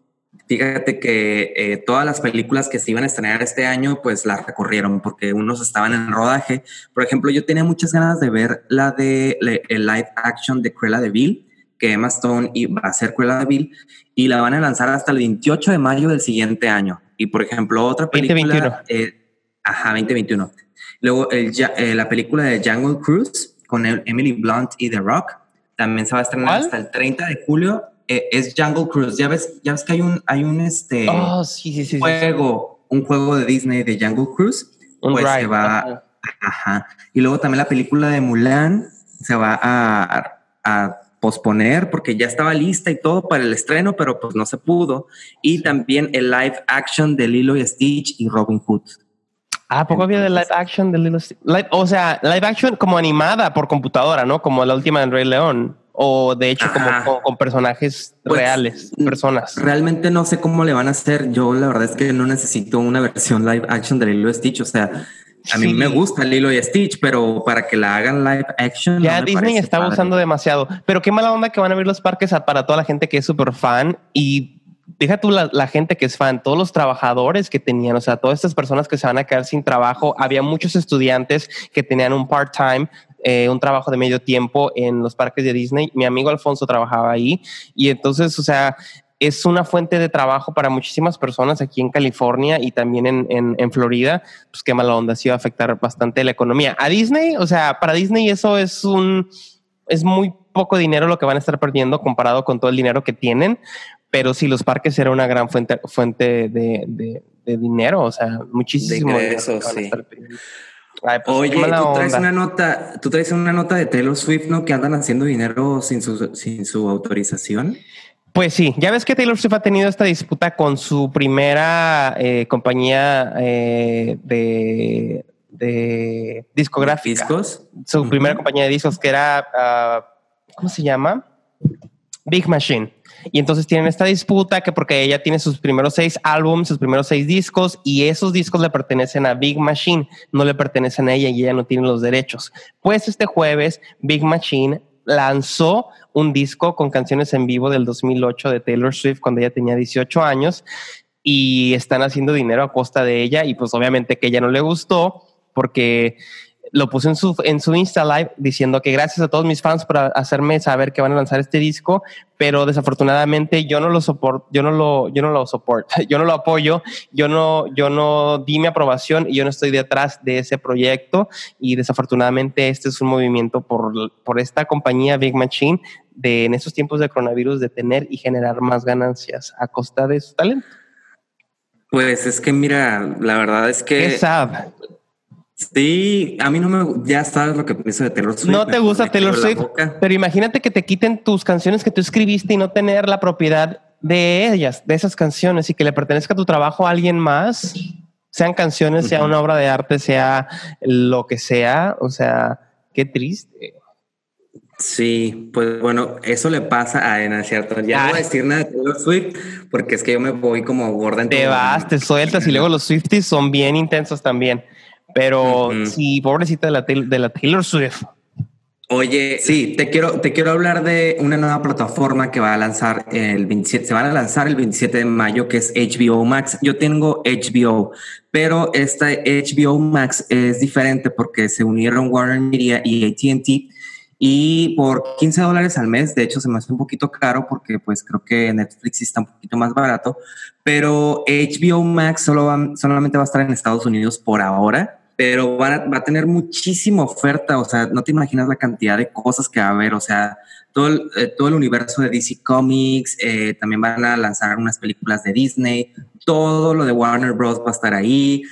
A: fíjate que eh, todas las películas que se iban a estrenar este año, pues las recorrieron porque unos estaban en rodaje. Por ejemplo, yo tenía muchas ganas de ver la de el live action de Cruella de Vil, que Emma Stone iba a ser Cruella de Vil y la van a lanzar hasta el 28 de mayo del siguiente año. Y por ejemplo, otra película...
B: 2021.
A: eh, ajá, 2021. Luego el eh, la película de Jungle Cruise con Emily Blunt y The Rock también se va a estrenar
B: ¿Cuál?
A: hasta el 30 de julio. Eh, es Jungle Cruise. Ya ves, ya ves que hay un, hay un este
B: Oh, sí, sí, sí. sí.
A: juego, un juego de Disney de Jungle Cruise.
B: Un
A: pues
B: ride,
A: se va,
B: ajá.
A: ajá. Y luego también la película de Mulan se va a, a posponer porque ya estaba lista y todo para el estreno, pero pues no se pudo. Y también el live action de Lilo y Stitch y Robin Hood.
B: Ah, ¿a poco había de live action de Stitch? Live- o sea, live action como animada por computadora, ¿no? Como la última de Rey León. O de hecho, como con, con personajes
A: Pues,
B: reales,
A: mm,
B: personas.
A: Realmente no sé cómo le van a hacer. Yo la verdad es que no necesito una versión live action de Lilo Stitch. O sea, a mí
B: Sí.
A: me gusta Lilo y Stitch, pero para que la hagan live action.
B: Ya
A: no
B: Disney está
A: padre.
B: usando demasiado. Pero qué mala onda que van a abrir los parques a- para toda la gente que es súper fan y deja tú la, gente que es fan, todos los trabajadores que tenían, o sea, todas estas personas que se van a quedar sin trabajo. Había muchos estudiantes que tenían un part-time, eh, un trabajo de medio tiempo en los parques de Disney. Mi amigo Alfonso trabajaba ahí y entonces, o sea, es una fuente de trabajo para muchísimas personas aquí en California y también en, en, Florida, pues qué mala onda, sí va a afectar bastante la economía. A Disney, o sea, para Disney eso es un, es muy poco dinero lo que van a estar perdiendo comparado con todo el dinero que tienen, pero sí, los parques era una gran fuente, fuente de, de, dinero, o sea, muchísimo
A: de
B: eso,
A: sí. Pues, Oye, tú traes una nota, tú traes una nota de Taylor Swift, ¿no? Que andan haciendo dinero sin su, sin su autorización.
B: Pues sí, ya ves que Taylor Swift ha tenido esta disputa con su primera eh, compañía eh, de, de, discográfica.
A: ¿Discos?
B: Su primera compañía de discos que era, uh, ¿cómo se llama? Big Machine. Y entonces tienen esta disputa que porque ella tiene sus primeros seis álbumes, sus primeros seis discos, y esos discos le pertenecen a Big Machine, no le pertenecen a ella y ella no tiene los derechos. Pues este jueves, Big Machine lanzó un disco con canciones en vivo del 2008 de Taylor Swift cuando ella tenía 18 años y están haciendo dinero a costa de ella y pues obviamente que ella no le gustó porque lo puse en su, en su Insta Live diciendo que gracias a todos mis fans por hacerme saber que van a lanzar este disco, pero desafortunadamente yo no lo soporto, yo no lo, yo no lo soporto, yo no lo apoyo, yo no, yo no di mi aprobación y yo no estoy detrás de ese proyecto y desafortunadamente este es un movimiento por, por esta compañía Big Machine de en estos tiempos de coronavirus de tener y generar más ganancias a costa de su talento.
A: Pues es que mira, la verdad es que...
B: Es.
A: Sí, a mí no me, ya sabes lo que pienso de Taylor Swift.
B: No te gusta Taylor Swift, pero imagínate que te quiten tus canciones que tú escribiste y no tener la propiedad de ellas, de esas canciones y que le pertenezca tu trabajo a alguien más, sean canciones, sea una obra de arte, sea lo que sea, o sea, qué triste.
A: Sí, pues bueno, eso le pasa a Ena, ¿cierto? Ya no voy a decir nada de Taylor Swift porque es que yo me voy como gorda en
B: Te vas, te sueltas y luego los Swifties son bien intensos también. Pero sí, pobrecita de la, de la Taylor Swift.
A: Oye, sí, te quiero, te quiero hablar de una nueva plataforma que va a lanzar el 27, se van a lanzar el 27 de mayo, que es HBO Max. Yo tengo HBO, pero esta HBO Max es diferente porque se unieron Warner Media y AT&T y por 15 dólares al mes, de hecho se me hace un poquito caro porque pues creo que Netflix está un poquito más barato, pero HBO Max solo solamente va a estar en Estados Unidos por ahora pero va a, tener muchísima oferta, o sea, no te imaginas la cantidad de cosas que va a haber, o sea, todo el, eh, todo el universo de DC Comics, eh, también van a lanzar unas películas de Disney, todo lo de Warner Bros. va a estar ahí,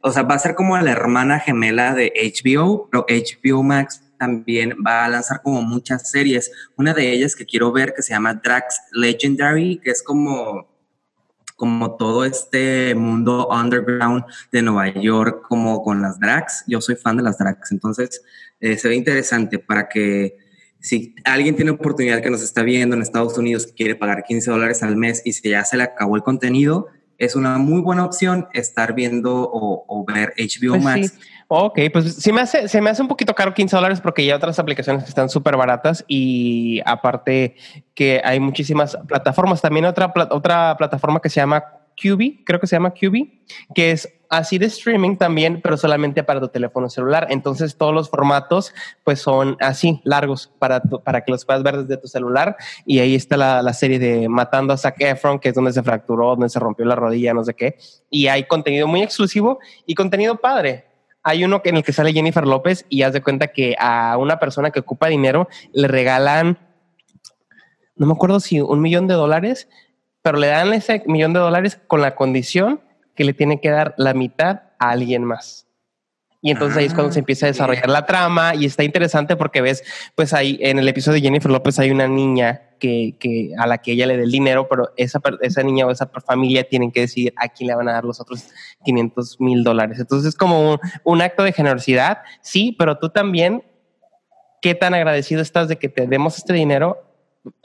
A: o sea, va a ser como la hermana gemela de HBO, pero HBO Max también va a lanzar como muchas series, una de ellas que quiero ver que se llama Drax Legendary, que es como como todo este mundo underground de Nueva York, como con las drags. Yo soy fan de las drags, entonces eh, se ve interesante para que si alguien tiene oportunidad que nos está viendo en Estados Unidos, quiere pagar 15 dólares al mes y si ya se le acabó el contenido, es una muy buena opción estar viendo o, ver HBO pues Max.
B: Ok, pues sí me hace, se me hace un poquito caro 15 dólares porque hay otras aplicaciones que están súper baratas y aparte que hay muchísimas plataformas. También otra, otra plataforma que se llama QB, creo que se llama QB, que es así de streaming también, pero solamente para tu teléfono celular. Entonces todos los formatos pues son así, largos, para, para que los puedas ver desde tu celular. Y ahí está la, la, serie de Matando a Zac Efron, que es donde se fracturó, donde se rompió la rodilla, no sé qué. Y hay contenido muy exclusivo y contenido padre hay uno en el que sale Jennifer López y haz de cuenta que a una persona que ocupa dinero le regalan, no me acuerdo si un millón de dólares, pero le dan ese millón de dólares con la condición que le tiene que dar la mitad a alguien más. Y entonces ahí es cuando se empieza a desarrollar la trama y está interesante porque ves, pues ahí en el episodio de Jennifer López hay una niña que, que a la que ella le dé el dinero, pero esa, esa niña o esa familia tienen que decidir a quién le van a dar los otros 500 mil dólares. Entonces es como un, un acto de generosidad, sí, pero tú también, ¿qué tan agradecido estás de que te demos este dinero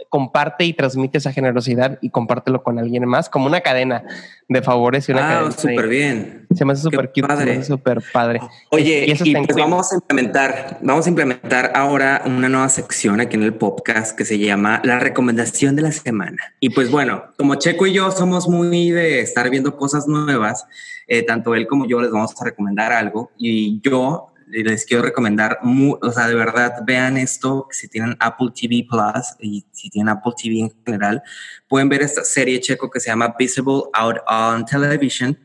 B: comparte y transmite esa generosidad y compártelo con alguien más, como una cadena de favores y una
A: ah,
B: cadena.
A: súper bien.
B: Se me hace súper cute, se me hace súper padre.
A: Oye, y, y pues vamos a implementar, vamos a implementar ahora una nueva sección aquí en el podcast que se llama la recomendación de la semana. Y pues bueno, como Checo y yo somos muy de estar viendo cosas nuevas, eh, tanto él como yo les vamos a recomendar algo y yo les quiero recomendar, o sea, de verdad, vean esto, si tienen Apple TV Plus y si tienen Apple TV en general, pueden ver esta serie checo que se llama Visible Out on Television.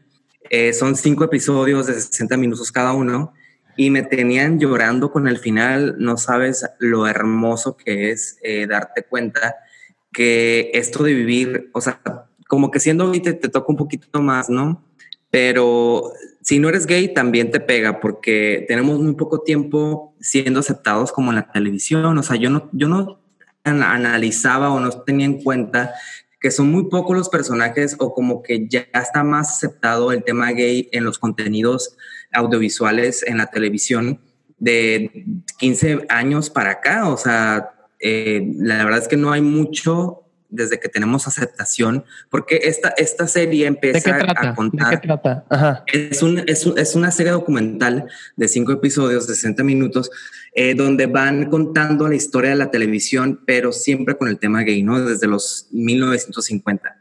A: Eh, son cinco episodios de 60 minutos cada uno y me tenían llorando con el final. No sabes lo hermoso que es eh, darte cuenta que esto de vivir, o sea, como que siendo te, te toca un poquito más, ¿no? Pero si no eres gay, también te pega porque tenemos muy poco tiempo siendo aceptados como en la televisión. O sea, yo no, yo no analizaba o no tenía en cuenta que son muy pocos los personajes o como que ya está más aceptado el tema gay en los contenidos audiovisuales en la televisión de 15 años para acá. O sea, eh, la verdad es que no hay mucho desde que tenemos aceptación, porque esta, esta serie empieza a contar.
B: ¿De qué trata?
A: Es, un, es, es, una serie documental de cinco episodios de 60 minutos, eh, donde van contando la historia de la televisión, pero siempre con el tema gay, ¿no? Desde los 1950.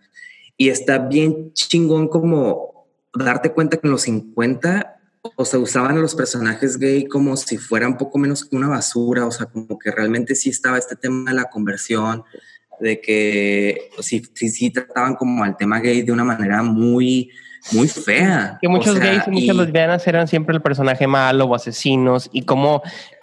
A: Y está bien chingón como darte cuenta que en los 50 o se usaban a los personajes gay como si fueran poco menos que una basura, o sea, como que realmente sí estaba este tema de la conversión, de que sí, sí, trataban como al tema gay de una manera muy, muy fea.
B: Que muchos gays y muchas lesbianas eran siempre el personaje malo o asesinos y cómo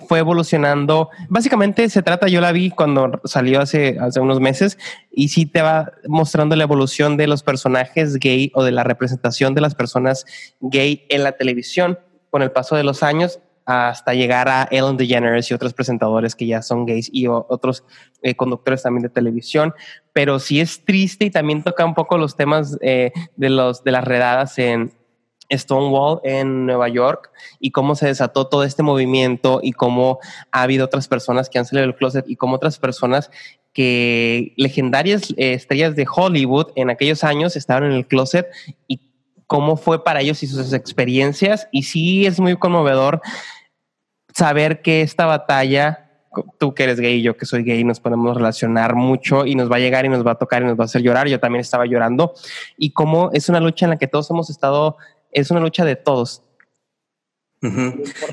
B: fue evolucionando. Básicamente se trata, yo la vi cuando salió hace, hace unos meses y sí te va mostrando la evolución de los personajes gay o de la representación de las personas gay en la televisión con el paso de los años hasta llegar a Ellen DeGeneres y otros presentadores que ya son gays y otros eh, conductores también de televisión. Pero sí es triste y también toca un poco los temas eh, de, los, de las redadas en Stonewall en Nueva York y cómo se desató todo este movimiento y cómo ha habido otras personas que han salido del closet y cómo otras personas que legendarias eh, estrellas de Hollywood en aquellos años estaban en el closet y cómo fue para ellos y sus experiencias. Y sí es muy conmovedor saber que esta batalla, tú que eres gay y yo que soy gay, nos podemos relacionar mucho y nos va a llegar y nos va a tocar y nos va a hacer llorar. Yo también estaba llorando. Y cómo es una lucha en la que todos hemos estado, es una lucha de todos.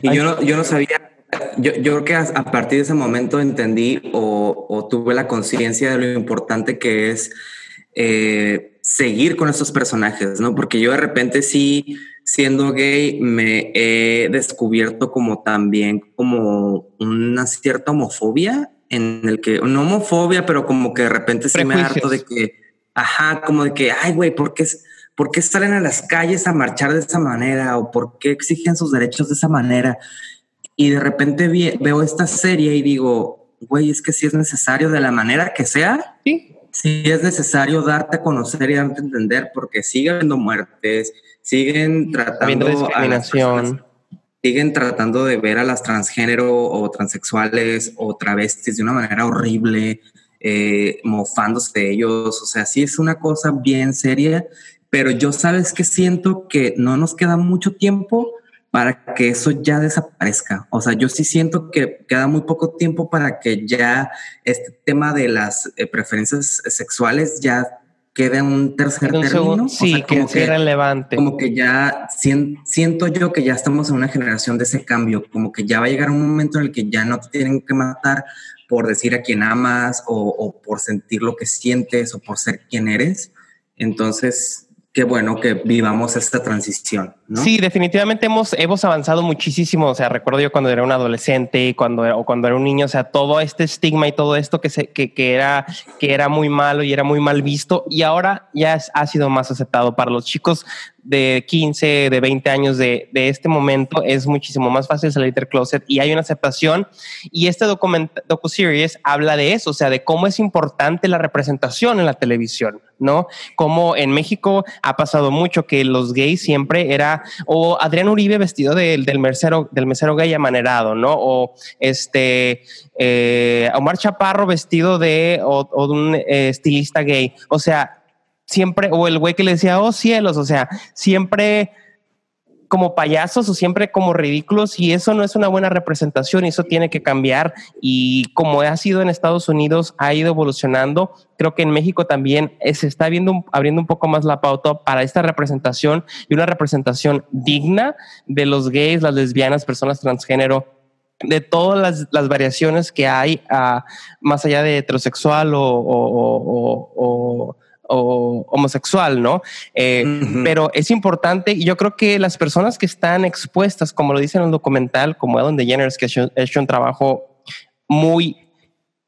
A: Y yo no, yo no sabía yo, yo, creo que a, partir de ese momento entendí o, o tuve la conciencia de lo importante que es eh, seguir con estos personajes, ¿no? Porque yo de repente sí, siendo gay, me he descubierto como también como una cierta homofobia en el que, no homofobia, pero como que de repente sí me harto de que, ajá, como de que, ay, güey, ¿por qué, ¿por qué salen a las calles a marchar de esa manera? ¿O por qué exigen sus derechos de esa manera? Y de repente veo esta serie y digo, güey, es que si es necesario de la manera que sea.
B: Sí
A: sí es necesario darte a conocer y darte a entender porque siguen habiendo muertes, siguen tratando
B: discriminación.
A: siguen tratando de ver a las transgénero o transexuales o travestis de una manera horrible, eh, mofándose de ellos. O sea, sí es una cosa bien seria, pero yo sabes que siento que no nos queda mucho tiempo para que eso ya desaparezca. O sea, yo sí siento que queda muy poco tiempo para que ya este tema de las eh, preferencias sexuales ya quede en un tercer término.
B: Sí, que sea relevante.
A: Como que ya siento yo que ya estamos en una generación de ese cambio, como que ya va a llegar un momento en el que ya no te tienen que matar por decir a quién amas o, o por sentir lo que sientes o por ser quien eres. Entonces, qué bueno que vivamos esta transición.
B: Sí, definitivamente hemos, hemos avanzado muchísimo. O sea, recuerdo yo cuando era un adolescente, cuando o cuando era un niño, o sea, todo este estigma y todo esto que, se, que, que era, que era muy malo y era muy mal visto y ahora ya ha sido más aceptado para los chicos de 15, de 20 años de, de, este momento, es muchísimo más fácil salir del closet y hay una aceptación. Y este docu-series habla de eso, o sea, de cómo es importante la representación en la televisión, ¿no? Como en México ha pasado mucho que los gays siempre era, o Adrián Uribe vestido del, del, mesero, del mesero gay amanerado, ¿no? O este, eh, Omar Chaparro vestido de, o, o de un eh, estilista gay. O sea, siempre, o el güey que le decía, oh cielos, o sea, siempre como payasos o siempre como ridículos y eso no es una buena representación y eso tiene que cambiar. Y como ha sido en Estados Unidos ha ido evolucionando. Creo que en México también se está viendo abriendo un poco más la pauta para esta representación y una representación digna de los gays las lesbianas personas transgénero de todas las, variaciones que hay uh, más allá de heterosexual o, o, o o homosexual, ¿no? Eh, pero es importante y yo creo que las personas que están expuestas, como lo dice en el documental, como Ellen DeGeneres, que ha hecho, un trabajo muy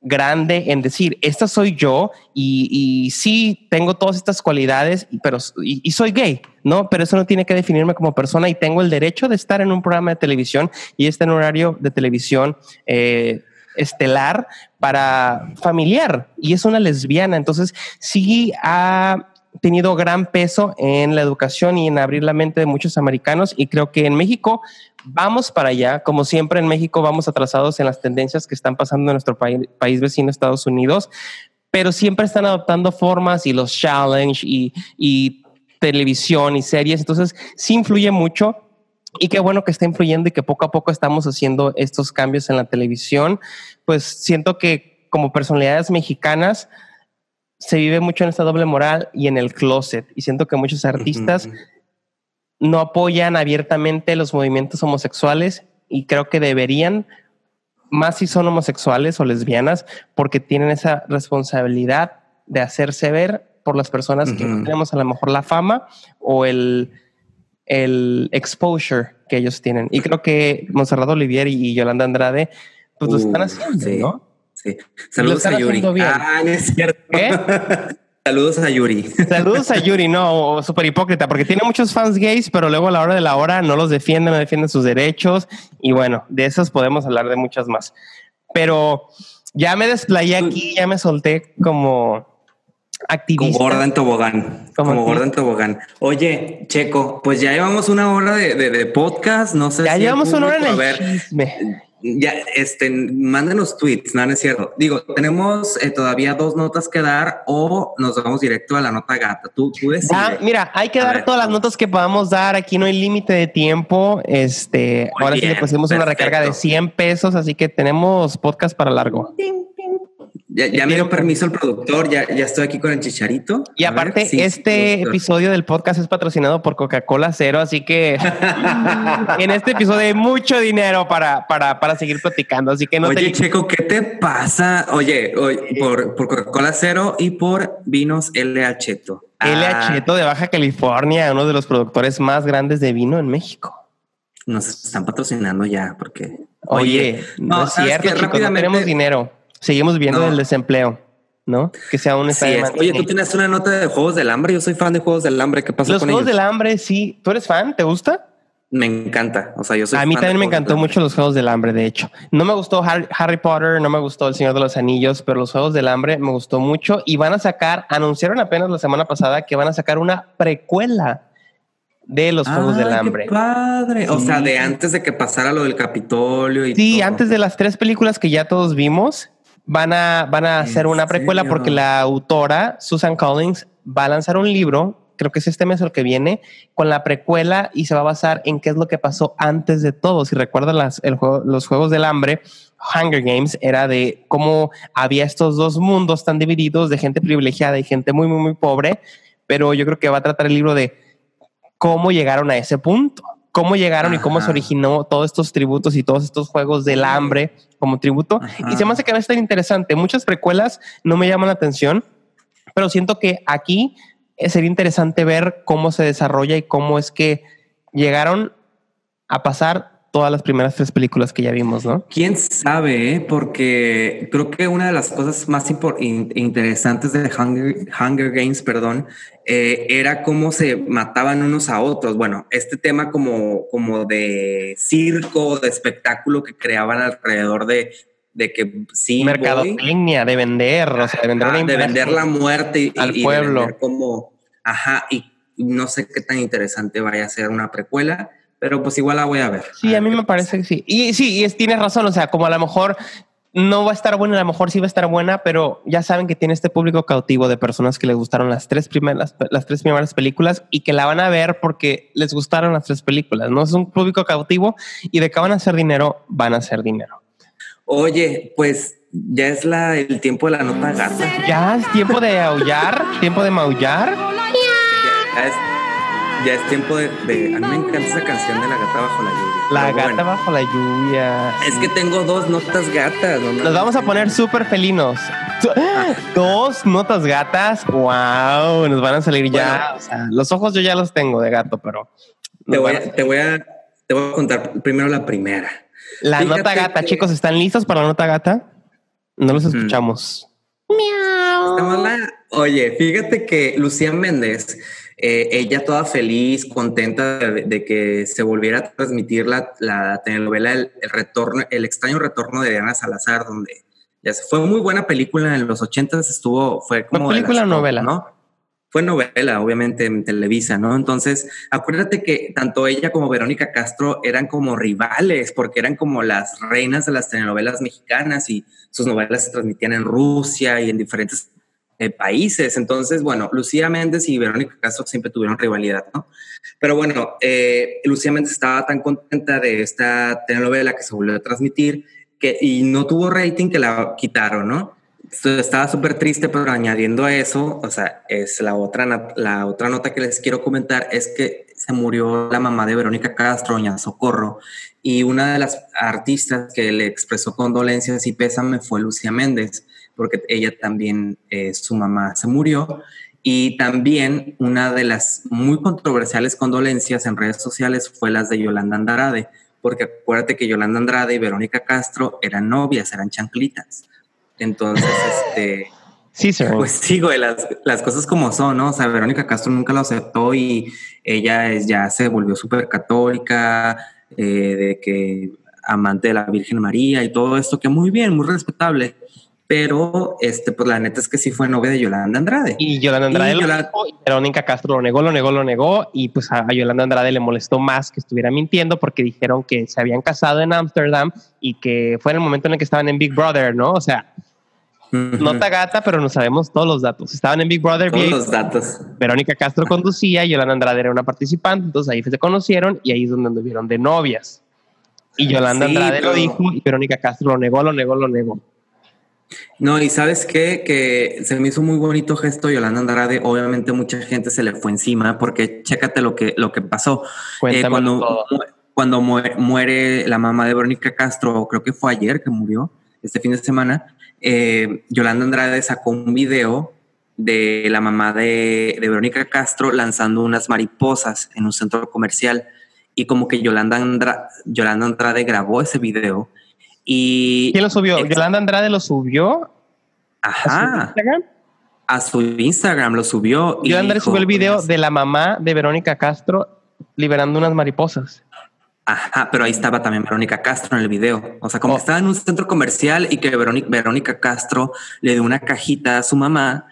B: grande en decir, esta soy yo y, y sí tengo todas estas cualidades, pero y, soy gay, ¿no? Pero eso no tiene que definirme como persona y tengo el derecho de estar en un programa de televisión y este en horario de televisión eh, estelar para familiar y es una lesbiana. Entonces sí ha tenido gran peso en la educación y en abrir la mente de muchos americanos y creo que en México vamos para allá. Como siempre en México vamos atrasados en las tendencias que están pasando en nuestro país, país vecino Estados Unidos, pero siempre están adoptando formas y los challenge y, y televisión y series. Entonces sí influye mucho y qué bueno que está influyendo y que poco a poco estamos haciendo estos cambios en la televisión. Pues siento que como personalidades mexicanas se vive mucho en esta doble moral y en el closet. Y siento que muchos artistas no apoyan abiertamente los movimientos homosexuales y creo que deberían, más si son homosexuales o lesbianas, porque tienen esa responsabilidad de hacerse ver por las personas que tenemos a lo mejor la fama o el el exposure que ellos tienen. Y creo que Monserrat Olivier y Yolanda Andrade, pues lo están uh, haciendo,
A: sí,
B: ¿no?
A: Sí. Saludos a Yuri. Ah, es cierto. Saludos a Yuri.
B: Saludos a Yuri, no, súper hipócrita, porque tiene muchos fans gays, pero luego a la hora de la hora no los defienden, no defienden sus derechos. Y bueno, de esos podemos hablar de muchas más. Pero ya me desplayé aquí, ya me solté como activista.
A: Como gorda en tobogán. Como, gorda en tobogán. Oye, Checo, pues ya llevamos una hora de, de, podcast. No sé
B: ya llevamos una hora en el ver,
A: Ya, este, mándenos tweets, no, no es cierto. Digo, tenemos eh, todavía dos notas que dar o nos vamos directo a la nota gata. Tú, tú
B: ah, mira, hay que dar todas las notas que podamos dar. Aquí no hay límite de tiempo. Este, ahora sí le pusimos una recarga de 100 pesos, así que tenemos podcast para largo.
A: Ya, me dio permiso el productor, ya, ya estoy aquí con el chicharito.
B: Y aparte, este episodio del podcast es patrocinado por Coca-Cola Cero, así que en este episodio hay mucho dinero para, para, para seguir platicando. Así que no
A: Oye, Checo, ¿qué te pasa? Oye, por, por Coca-Cola Cero y por vinos LH.
B: LH de Baja California, uno de los productores más grandes de vino en México.
A: Nos están patrocinando ya, porque.
B: Oye, no, es cierto, chicos, no tenemos dinero seguimos viendo el desempleo. ¿no? Que sea un
A: sí Oye, tú tienes una nota de Juegos del Hambre. Yo soy fan de Juegos del Hambre. ¿Qué pasa
B: los Juegos del Hambre, sí. ¿Tú eres fan? ¿Te gusta?
A: Me encanta. O sea, yo soy
B: A mí también me encantó mucho los Juegos del Hambre, de hecho. No me gustó Harry, Potter, no me gustó El Señor de los Anillos, pero los Juegos del Hambre me gustó mucho y van a sacar, anunciaron apenas la semana pasada que van a sacar una precuela de los Juegos del Hambre.
A: Qué padre. O sea, de antes de que pasara lo del Capitolio y
B: Sí, antes de las tres películas que ya todos vimos van a, van a hacer una precuela porque la autora, Susan Collins, va a lanzar un libro, creo que es este mes el que viene, con la precuela y se va a basar en qué es lo que pasó antes de todo. Si recuerdan las, el juego, los Juegos del Hambre, Hunger Games era de cómo había estos dos mundos tan divididos de gente privilegiada y gente muy, muy, muy pobre, pero yo creo que va a tratar el libro de cómo llegaron a ese punto cómo llegaron y cómo se originó todos estos tributos y todos estos juegos del hambre como tributo. Y se me hace que va a estar interesante. Muchas precuelas no me llaman la atención, pero siento que aquí sería interesante ver cómo se desarrolla y cómo es que llegaron a pasar todas las primeras tres películas que ya vimos, ¿no?
A: Quién sabe, eh? porque creo que una de las cosas más interesantes de Hunger, Games, perdón, eh, era cómo se mataban unos a otros. Bueno, este tema como, como de circo, de espectáculo que creaban alrededor de, de que sí.
B: Mercadotecnia, de vender, o sea, de vender,
A: de vender la muerte y,
B: al pueblo.
A: como, ajá, y no sé qué tan interesante vaya a ser una precuela pero pues igual la voy a ver.
B: Sí, a, mí me parece que sí. Y sí, y tienes razón, o sea, como a lo mejor no va a estar buena, a lo mejor sí va a estar buena, pero ya saben que tiene este público cautivo de personas que les gustaron las tres primeras, las tres primeras películas y que la van a ver porque les gustaron las tres películas. No es un público cautivo y de que van a hacer dinero, van a hacer dinero.
A: Oye, pues ya es la, el tiempo de la nota gata.
B: Ya es tiempo de aullar, tiempo de maullar.
A: Ya es ya es tiempo de, A mí me encanta esa canción de La gata bajo la lluvia.
B: La gata bajo la lluvia.
A: Es que tengo dos notas gatas.
B: ¿no? Nos vamos a poner súper felinos. Ah. Dos notas gatas. Wow, nos van a salir ya. los ojos yo ya los tengo de gato, pero.
A: Te voy, a, te voy, a, te voy a contar primero la primera.
B: La nota gata, chicos, ¿están listos para la nota gata? No los escuchamos.
A: Miau. Oye, fíjate que Lucía Méndez eh, ella toda feliz, contenta de, que se volviera a transmitir la, la telenovela el, retorno, el extraño retorno de Diana Salazar, donde ya se fue muy buena película en los ochentas, estuvo, fue como...
B: película o novela?
A: ¿no? Fue novela, obviamente, en Televisa, ¿no? Entonces, acuérdate que tanto ella como Verónica Castro eran como rivales, porque eran como las reinas de las telenovelas mexicanas y sus novelas se transmitían en Rusia y en diferentes eh, países. Entonces, bueno, Lucía Méndez y Verónica Castro siempre tuvieron rivalidad, ¿no? Pero bueno, eh, Lucía Méndez estaba tan contenta de esta telenovela que se volvió a transmitir que, y no tuvo rating que la quitaron, ¿no? estaba súper triste, pero añadiendo a eso, o sea, es la otra, la otra nota que les quiero comentar es que se murió la mamá de Verónica Castro, doña Socorro, y una de las artistas que le expresó condolencias y pésame fue Lucía Méndez porque ella también, eh, su mamá se murió. Y también una de las muy controversiales condolencias en redes sociales fue las de Yolanda Andrade, porque acuérdate que Yolanda Andrade y Verónica Castro eran novias, eran chanclitas. Entonces, este...
B: Sí, sí.
A: Pues sí, güey, las, las, cosas como son, ¿no? O sea, Verónica Castro nunca lo aceptó y ella es, ya se volvió súper católica, eh, de que amante de la Virgen María y todo esto, que muy bien, muy respetable pero este, pues la neta es que sí fue novia de Yolanda Andrade.
B: Y Yolanda Andrade lo negó, y Verónica Castro lo negó, lo negó, lo negó, y pues a, Yolanda Andrade le molestó más que estuviera mintiendo porque dijeron que se habían casado en Ámsterdam y que fue en el momento en el que estaban en Big Brother, ¿no? O sea, nota gata, pero no sabemos todos los datos. Estaban en Big Brother.
A: Todos los datos.
B: Verónica Castro conducía, Yolanda Andrade era una participante, entonces ahí se conocieron y ahí es donde anduvieron de novias. Y Yolanda Andrade lo dijo y Verónica Castro lo negó, lo negó, lo negó.
A: No, y sabes qué, que se me hizo muy bonito gesto Yolanda Andrade. Obviamente mucha gente se le fue encima porque chécate lo que, lo que pasó. Eh, cuando, cuando muere, la mamá de Verónica Castro, creo que fue ayer que murió, este fin de semana, eh, Yolanda Andrade sacó un video de la mamá de, de, Verónica Castro lanzando unas mariposas en un centro comercial y como que Yolanda, Yolanda Andrade grabó ese video y
B: ¿Quién lo subió? ¿Yolanda Andrade lo subió?
A: Ajá. ¿A su Instagram? A su Instagram lo subió.
B: Yolanda Andrade subió el video pues, de la mamá de Verónica Castro liberando unas mariposas.
A: Ajá, pero ahí estaba también Verónica Castro en el video. O sea, como oh. estaba en un centro comercial y que Verónica, Verónica Castro le dio una cajita a su mamá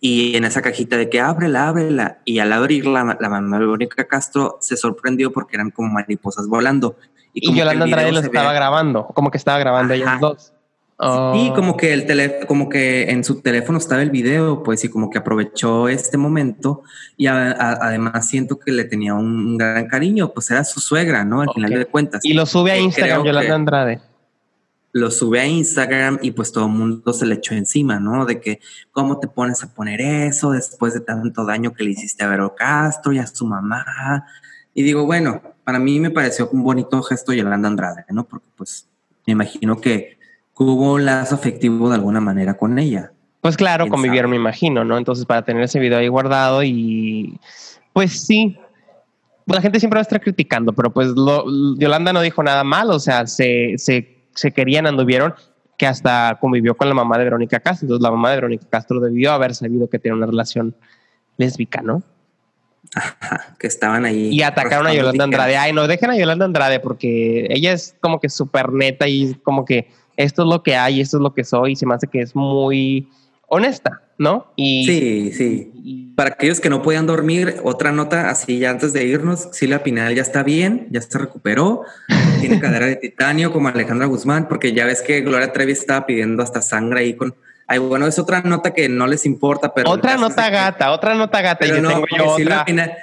A: y en esa cajita de que ábrela, ábrela. Y al abrirla, la mamá de Verónica Castro se sorprendió porque eran como mariposas volando.
B: Y, Yolanda Andrade lo estaba grabando, como que estaba grabando ellos dos.
A: Y como que el teléfono, como que en su teléfono estaba el video, pues y como que aprovechó este momento y además siento que le tenía un, gran cariño, pues era su suegra, ¿no? Al final de cuentas.
B: Y lo sube a eh, Instagram, Yolanda Andrade.
A: Lo sube a Instagram y pues todo el mundo se le echó encima, ¿no? De que cómo te pones a poner eso después de tanto daño que le hiciste a Vero Castro y a su mamá. Y digo, bueno, para mí me pareció un bonito gesto Yolanda Andrade, ¿no? Porque pues me imagino que hubo un lazo afectivo de alguna manera con ella.
B: Pues claro, convivieron, me imagino, ¿no? Entonces para tener ese video ahí guardado y pues sí, pues la gente siempre va a estar criticando, pero pues lo, Yolanda no dijo nada mal, o sea, se, se, se querían, anduvieron, que hasta convivió con la mamá de Verónica Castro, entonces la mamá de Verónica Castro debió haber sabido que tiene una relación lésbica, ¿no?
A: Ajá, que estaban ahí.
B: Y atacaron a Yolanda Andrade. Ay, no, dejen a Yolanda Andrade porque ella es como que súper neta y como que esto es lo que hay, esto es lo que soy. Y se me hace que es muy honesta, ¿no?
A: Y, sí, sí. Para aquellos que no podían dormir, otra nota así ya antes de irnos, Silvia Pinal ya está bien, ya se recuperó, tiene cadera de titanio como Alejandra Guzmán, porque ya ves que Gloria Trevi estaba pidiendo hasta sangre ahí con... Ay, bueno, es otra nota que no les importa, pero...
B: Otra nota gata, otra nota gata. Pero, no, tengo
A: Silvia Pinal,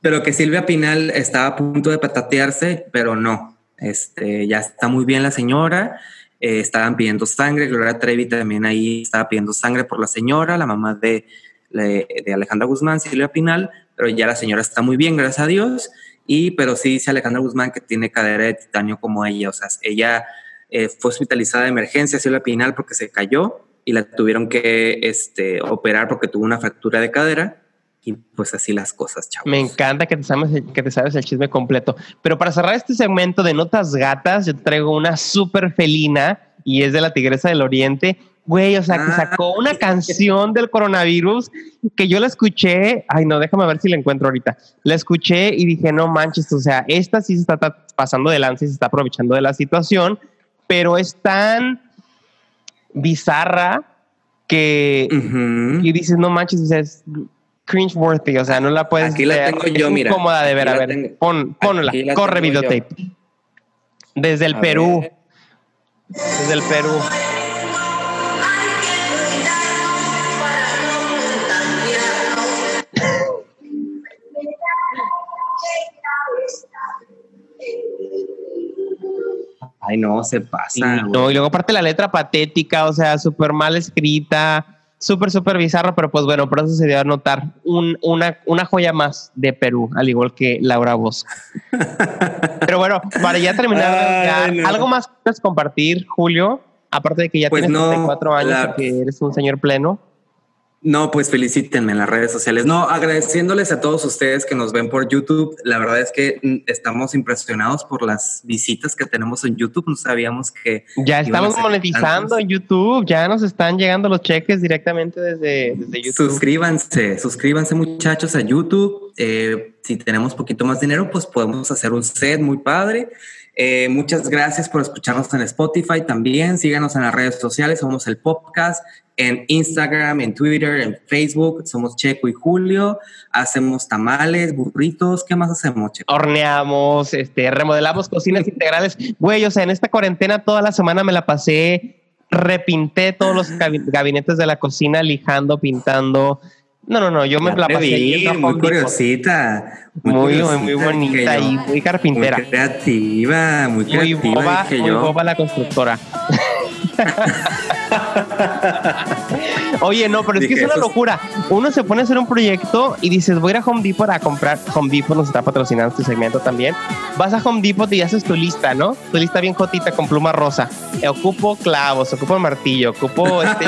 A: pero que Silvia Pinal estaba a punto de patatearse, pero no. Este, ya está muy bien la señora eh, estaban pidiendo sangre, Gloria Trevi también ahí estaba pidiendo sangre por la señora, la mamá de, de Alejandra Guzmán, Silvia Pinal, pero ya la señora está muy bien, gracias a Dios, y pero sí dice Alejandra Guzmán que tiene cadera de titanio como ella, o sea, ella eh, fue hospitalizada de emergencia, Silvia Pinal, porque se cayó y la tuvieron que este, operar porque tuvo una fractura de cadera y pues así las cosas, chavos.
B: Me encanta que te, sabes, que te sabes el chisme completo. Pero para cerrar este segmento de notas gatas, yo traigo una súper felina y es de la Tigresa del Oriente. Güey, o sea, que ah, sacó una canción del coronavirus que yo la escuché. Ay, no, déjame ver si la encuentro ahorita. La escuché y dije, no manches, o sea, esta sí se está pasando de lance y se está aprovechando de la situación, pero es tan bizarra que y dices, no manches, o sea, es cringe-worthy, o sea, no la puedes
A: Aquí la tengo yo, mira.
B: incómoda de ver, a ver, pon, ponla, corre videotape. Desde el Perú. Desde el Perú.
A: Ay, no, se pasa.
B: no, y luego aparte la letra patética, o sea, súper mal escrita súper, súper bizarro, pero pues bueno, por eso se dio a notar una, una joya más de Perú, al igual que Laura Bosco. pero bueno, para ya terminar, ¿algo más quieres compartir, Julio? Aparte de que ya pues tienes 34 años y que eres un señor pleno.
A: No, pues felicítenme en las redes sociales. No, agradeciéndoles a todos ustedes que nos ven por YouTube. La verdad es que mm, estamos impresionados por las visitas que tenemos en YouTube. No sabíamos que...
B: Ya estamos monetizando en YouTube. Ya nos están llegando los cheques directamente desde, YouTube.
A: Suscríbanse, suscríbanse muchachos a YouTube. Eh, si tenemos poquito más dinero, pues podemos hacer un set muy padre. Eh, muchas gracias por escucharnos en Spotify también. Síganos en las redes sociales. Somos el podcast en Instagram, en Twitter, en Facebook. Somos Checo y Julio. Hacemos tamales, burritos. ¿Qué más hacemos, Checo?
B: Horneamos, este, remodelamos cocinas integrales. Güey, o sea, en esta cuarentena toda la semana me la pasé. Repinté todos los gabinetes de la cocina, lijando, pintando. No, no, no, yo me la pasé.
A: muy curiosita.
B: Muy, muy, bonita y muy carpintera.
A: Muy creativa, muy creativa. Muy
B: boba, muy boba la constructora. Oye, no, pero es que es una locura. Uno se pone a hacer un proyecto y dices, voy a ir a Home Depot a comprar. Home Depot nos está patrocinando este segmento también. Vas a Home Depot y haces tu lista, ¿no? Tu lista bien jotita con pluma rosa. Ocupo clavos, ocupo martillo, ocupo este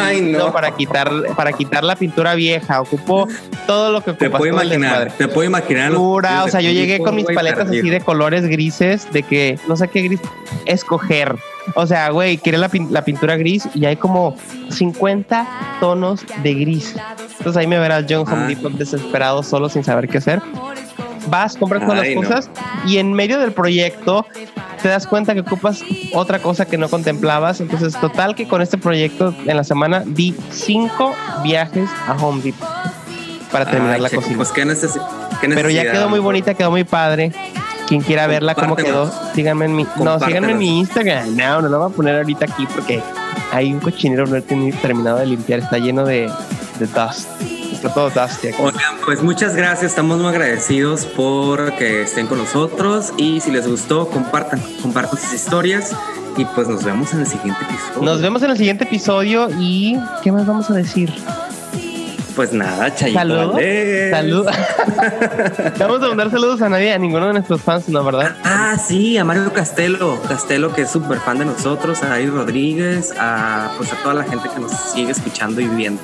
B: para quitar para quitar la pintura vieja, ocupo todo lo que ocupas.
A: Te puedo imaginar, te puedo imaginar.
B: Pura, o sea, yo llegué con mis paletas así de colores grises, de que no sé qué gris escoger o sea, güey, quiere la, pintura gris y hay como 50 tonos de gris. Entonces ahí me verás John Home ah. Depot desesperado solo sin saber qué hacer. Vas, compras todas las cosas y en medio del proyecto te das cuenta que ocupas otra cosa que no contemplabas. Entonces, total que con este proyecto en la semana di cinco viajes a Home Depot para terminar la cocina.
A: Pues, ¿qué
B: Pero ya quedó muy bonita, quedó muy padre. Quien quiera verla cómo quedó, síganme en mi, no, síganme en mi Instagram. No, no lo voy a poner ahorita aquí porque hay un cochinero no he terminado de limpiar, está lleno de, de dust. Está todo dust aquí.
A: pues muchas gracias, estamos muy agradecidos por que estén con nosotros y si les gustó, compartan, compartan sus historias y pues nos vemos en el siguiente episodio.
B: Nos vemos en el siguiente episodio y ¿qué más vamos a decir?
A: Pues nada, Chayito.
B: Saludos. Saludos. Vamos a mandar saludos a nadie, a ninguno de nuestros fans, ¿no? ¿Verdad?
A: Ah, sí, a Mario Castelo. Castelo, que es súper fan de nosotros, a David Rodríguez, a, pues a toda la gente que nos sigue escuchando y viendo.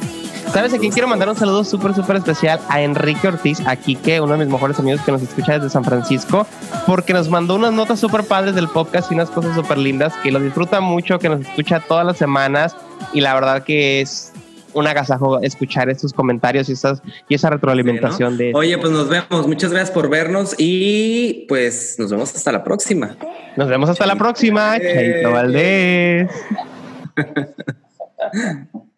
B: ¿Sabes a quién quiero mandar un saludo súper, súper especial? A Enrique Ortiz, aquí que uno de mis mejores amigos que nos escucha desde San Francisco, porque nos mandó unas notas súper padres del podcast y unas cosas súper lindas, que lo disfruta mucho, que nos escucha todas las semanas y la verdad que es un agasajo escuchar estos comentarios y, esas, y esa retroalimentación de...
A: Oye, pues nos vemos. Muchas gracias por vernos y pues nos vemos hasta la próxima.
B: Nos vemos hasta la próxima. Chaito Valdés.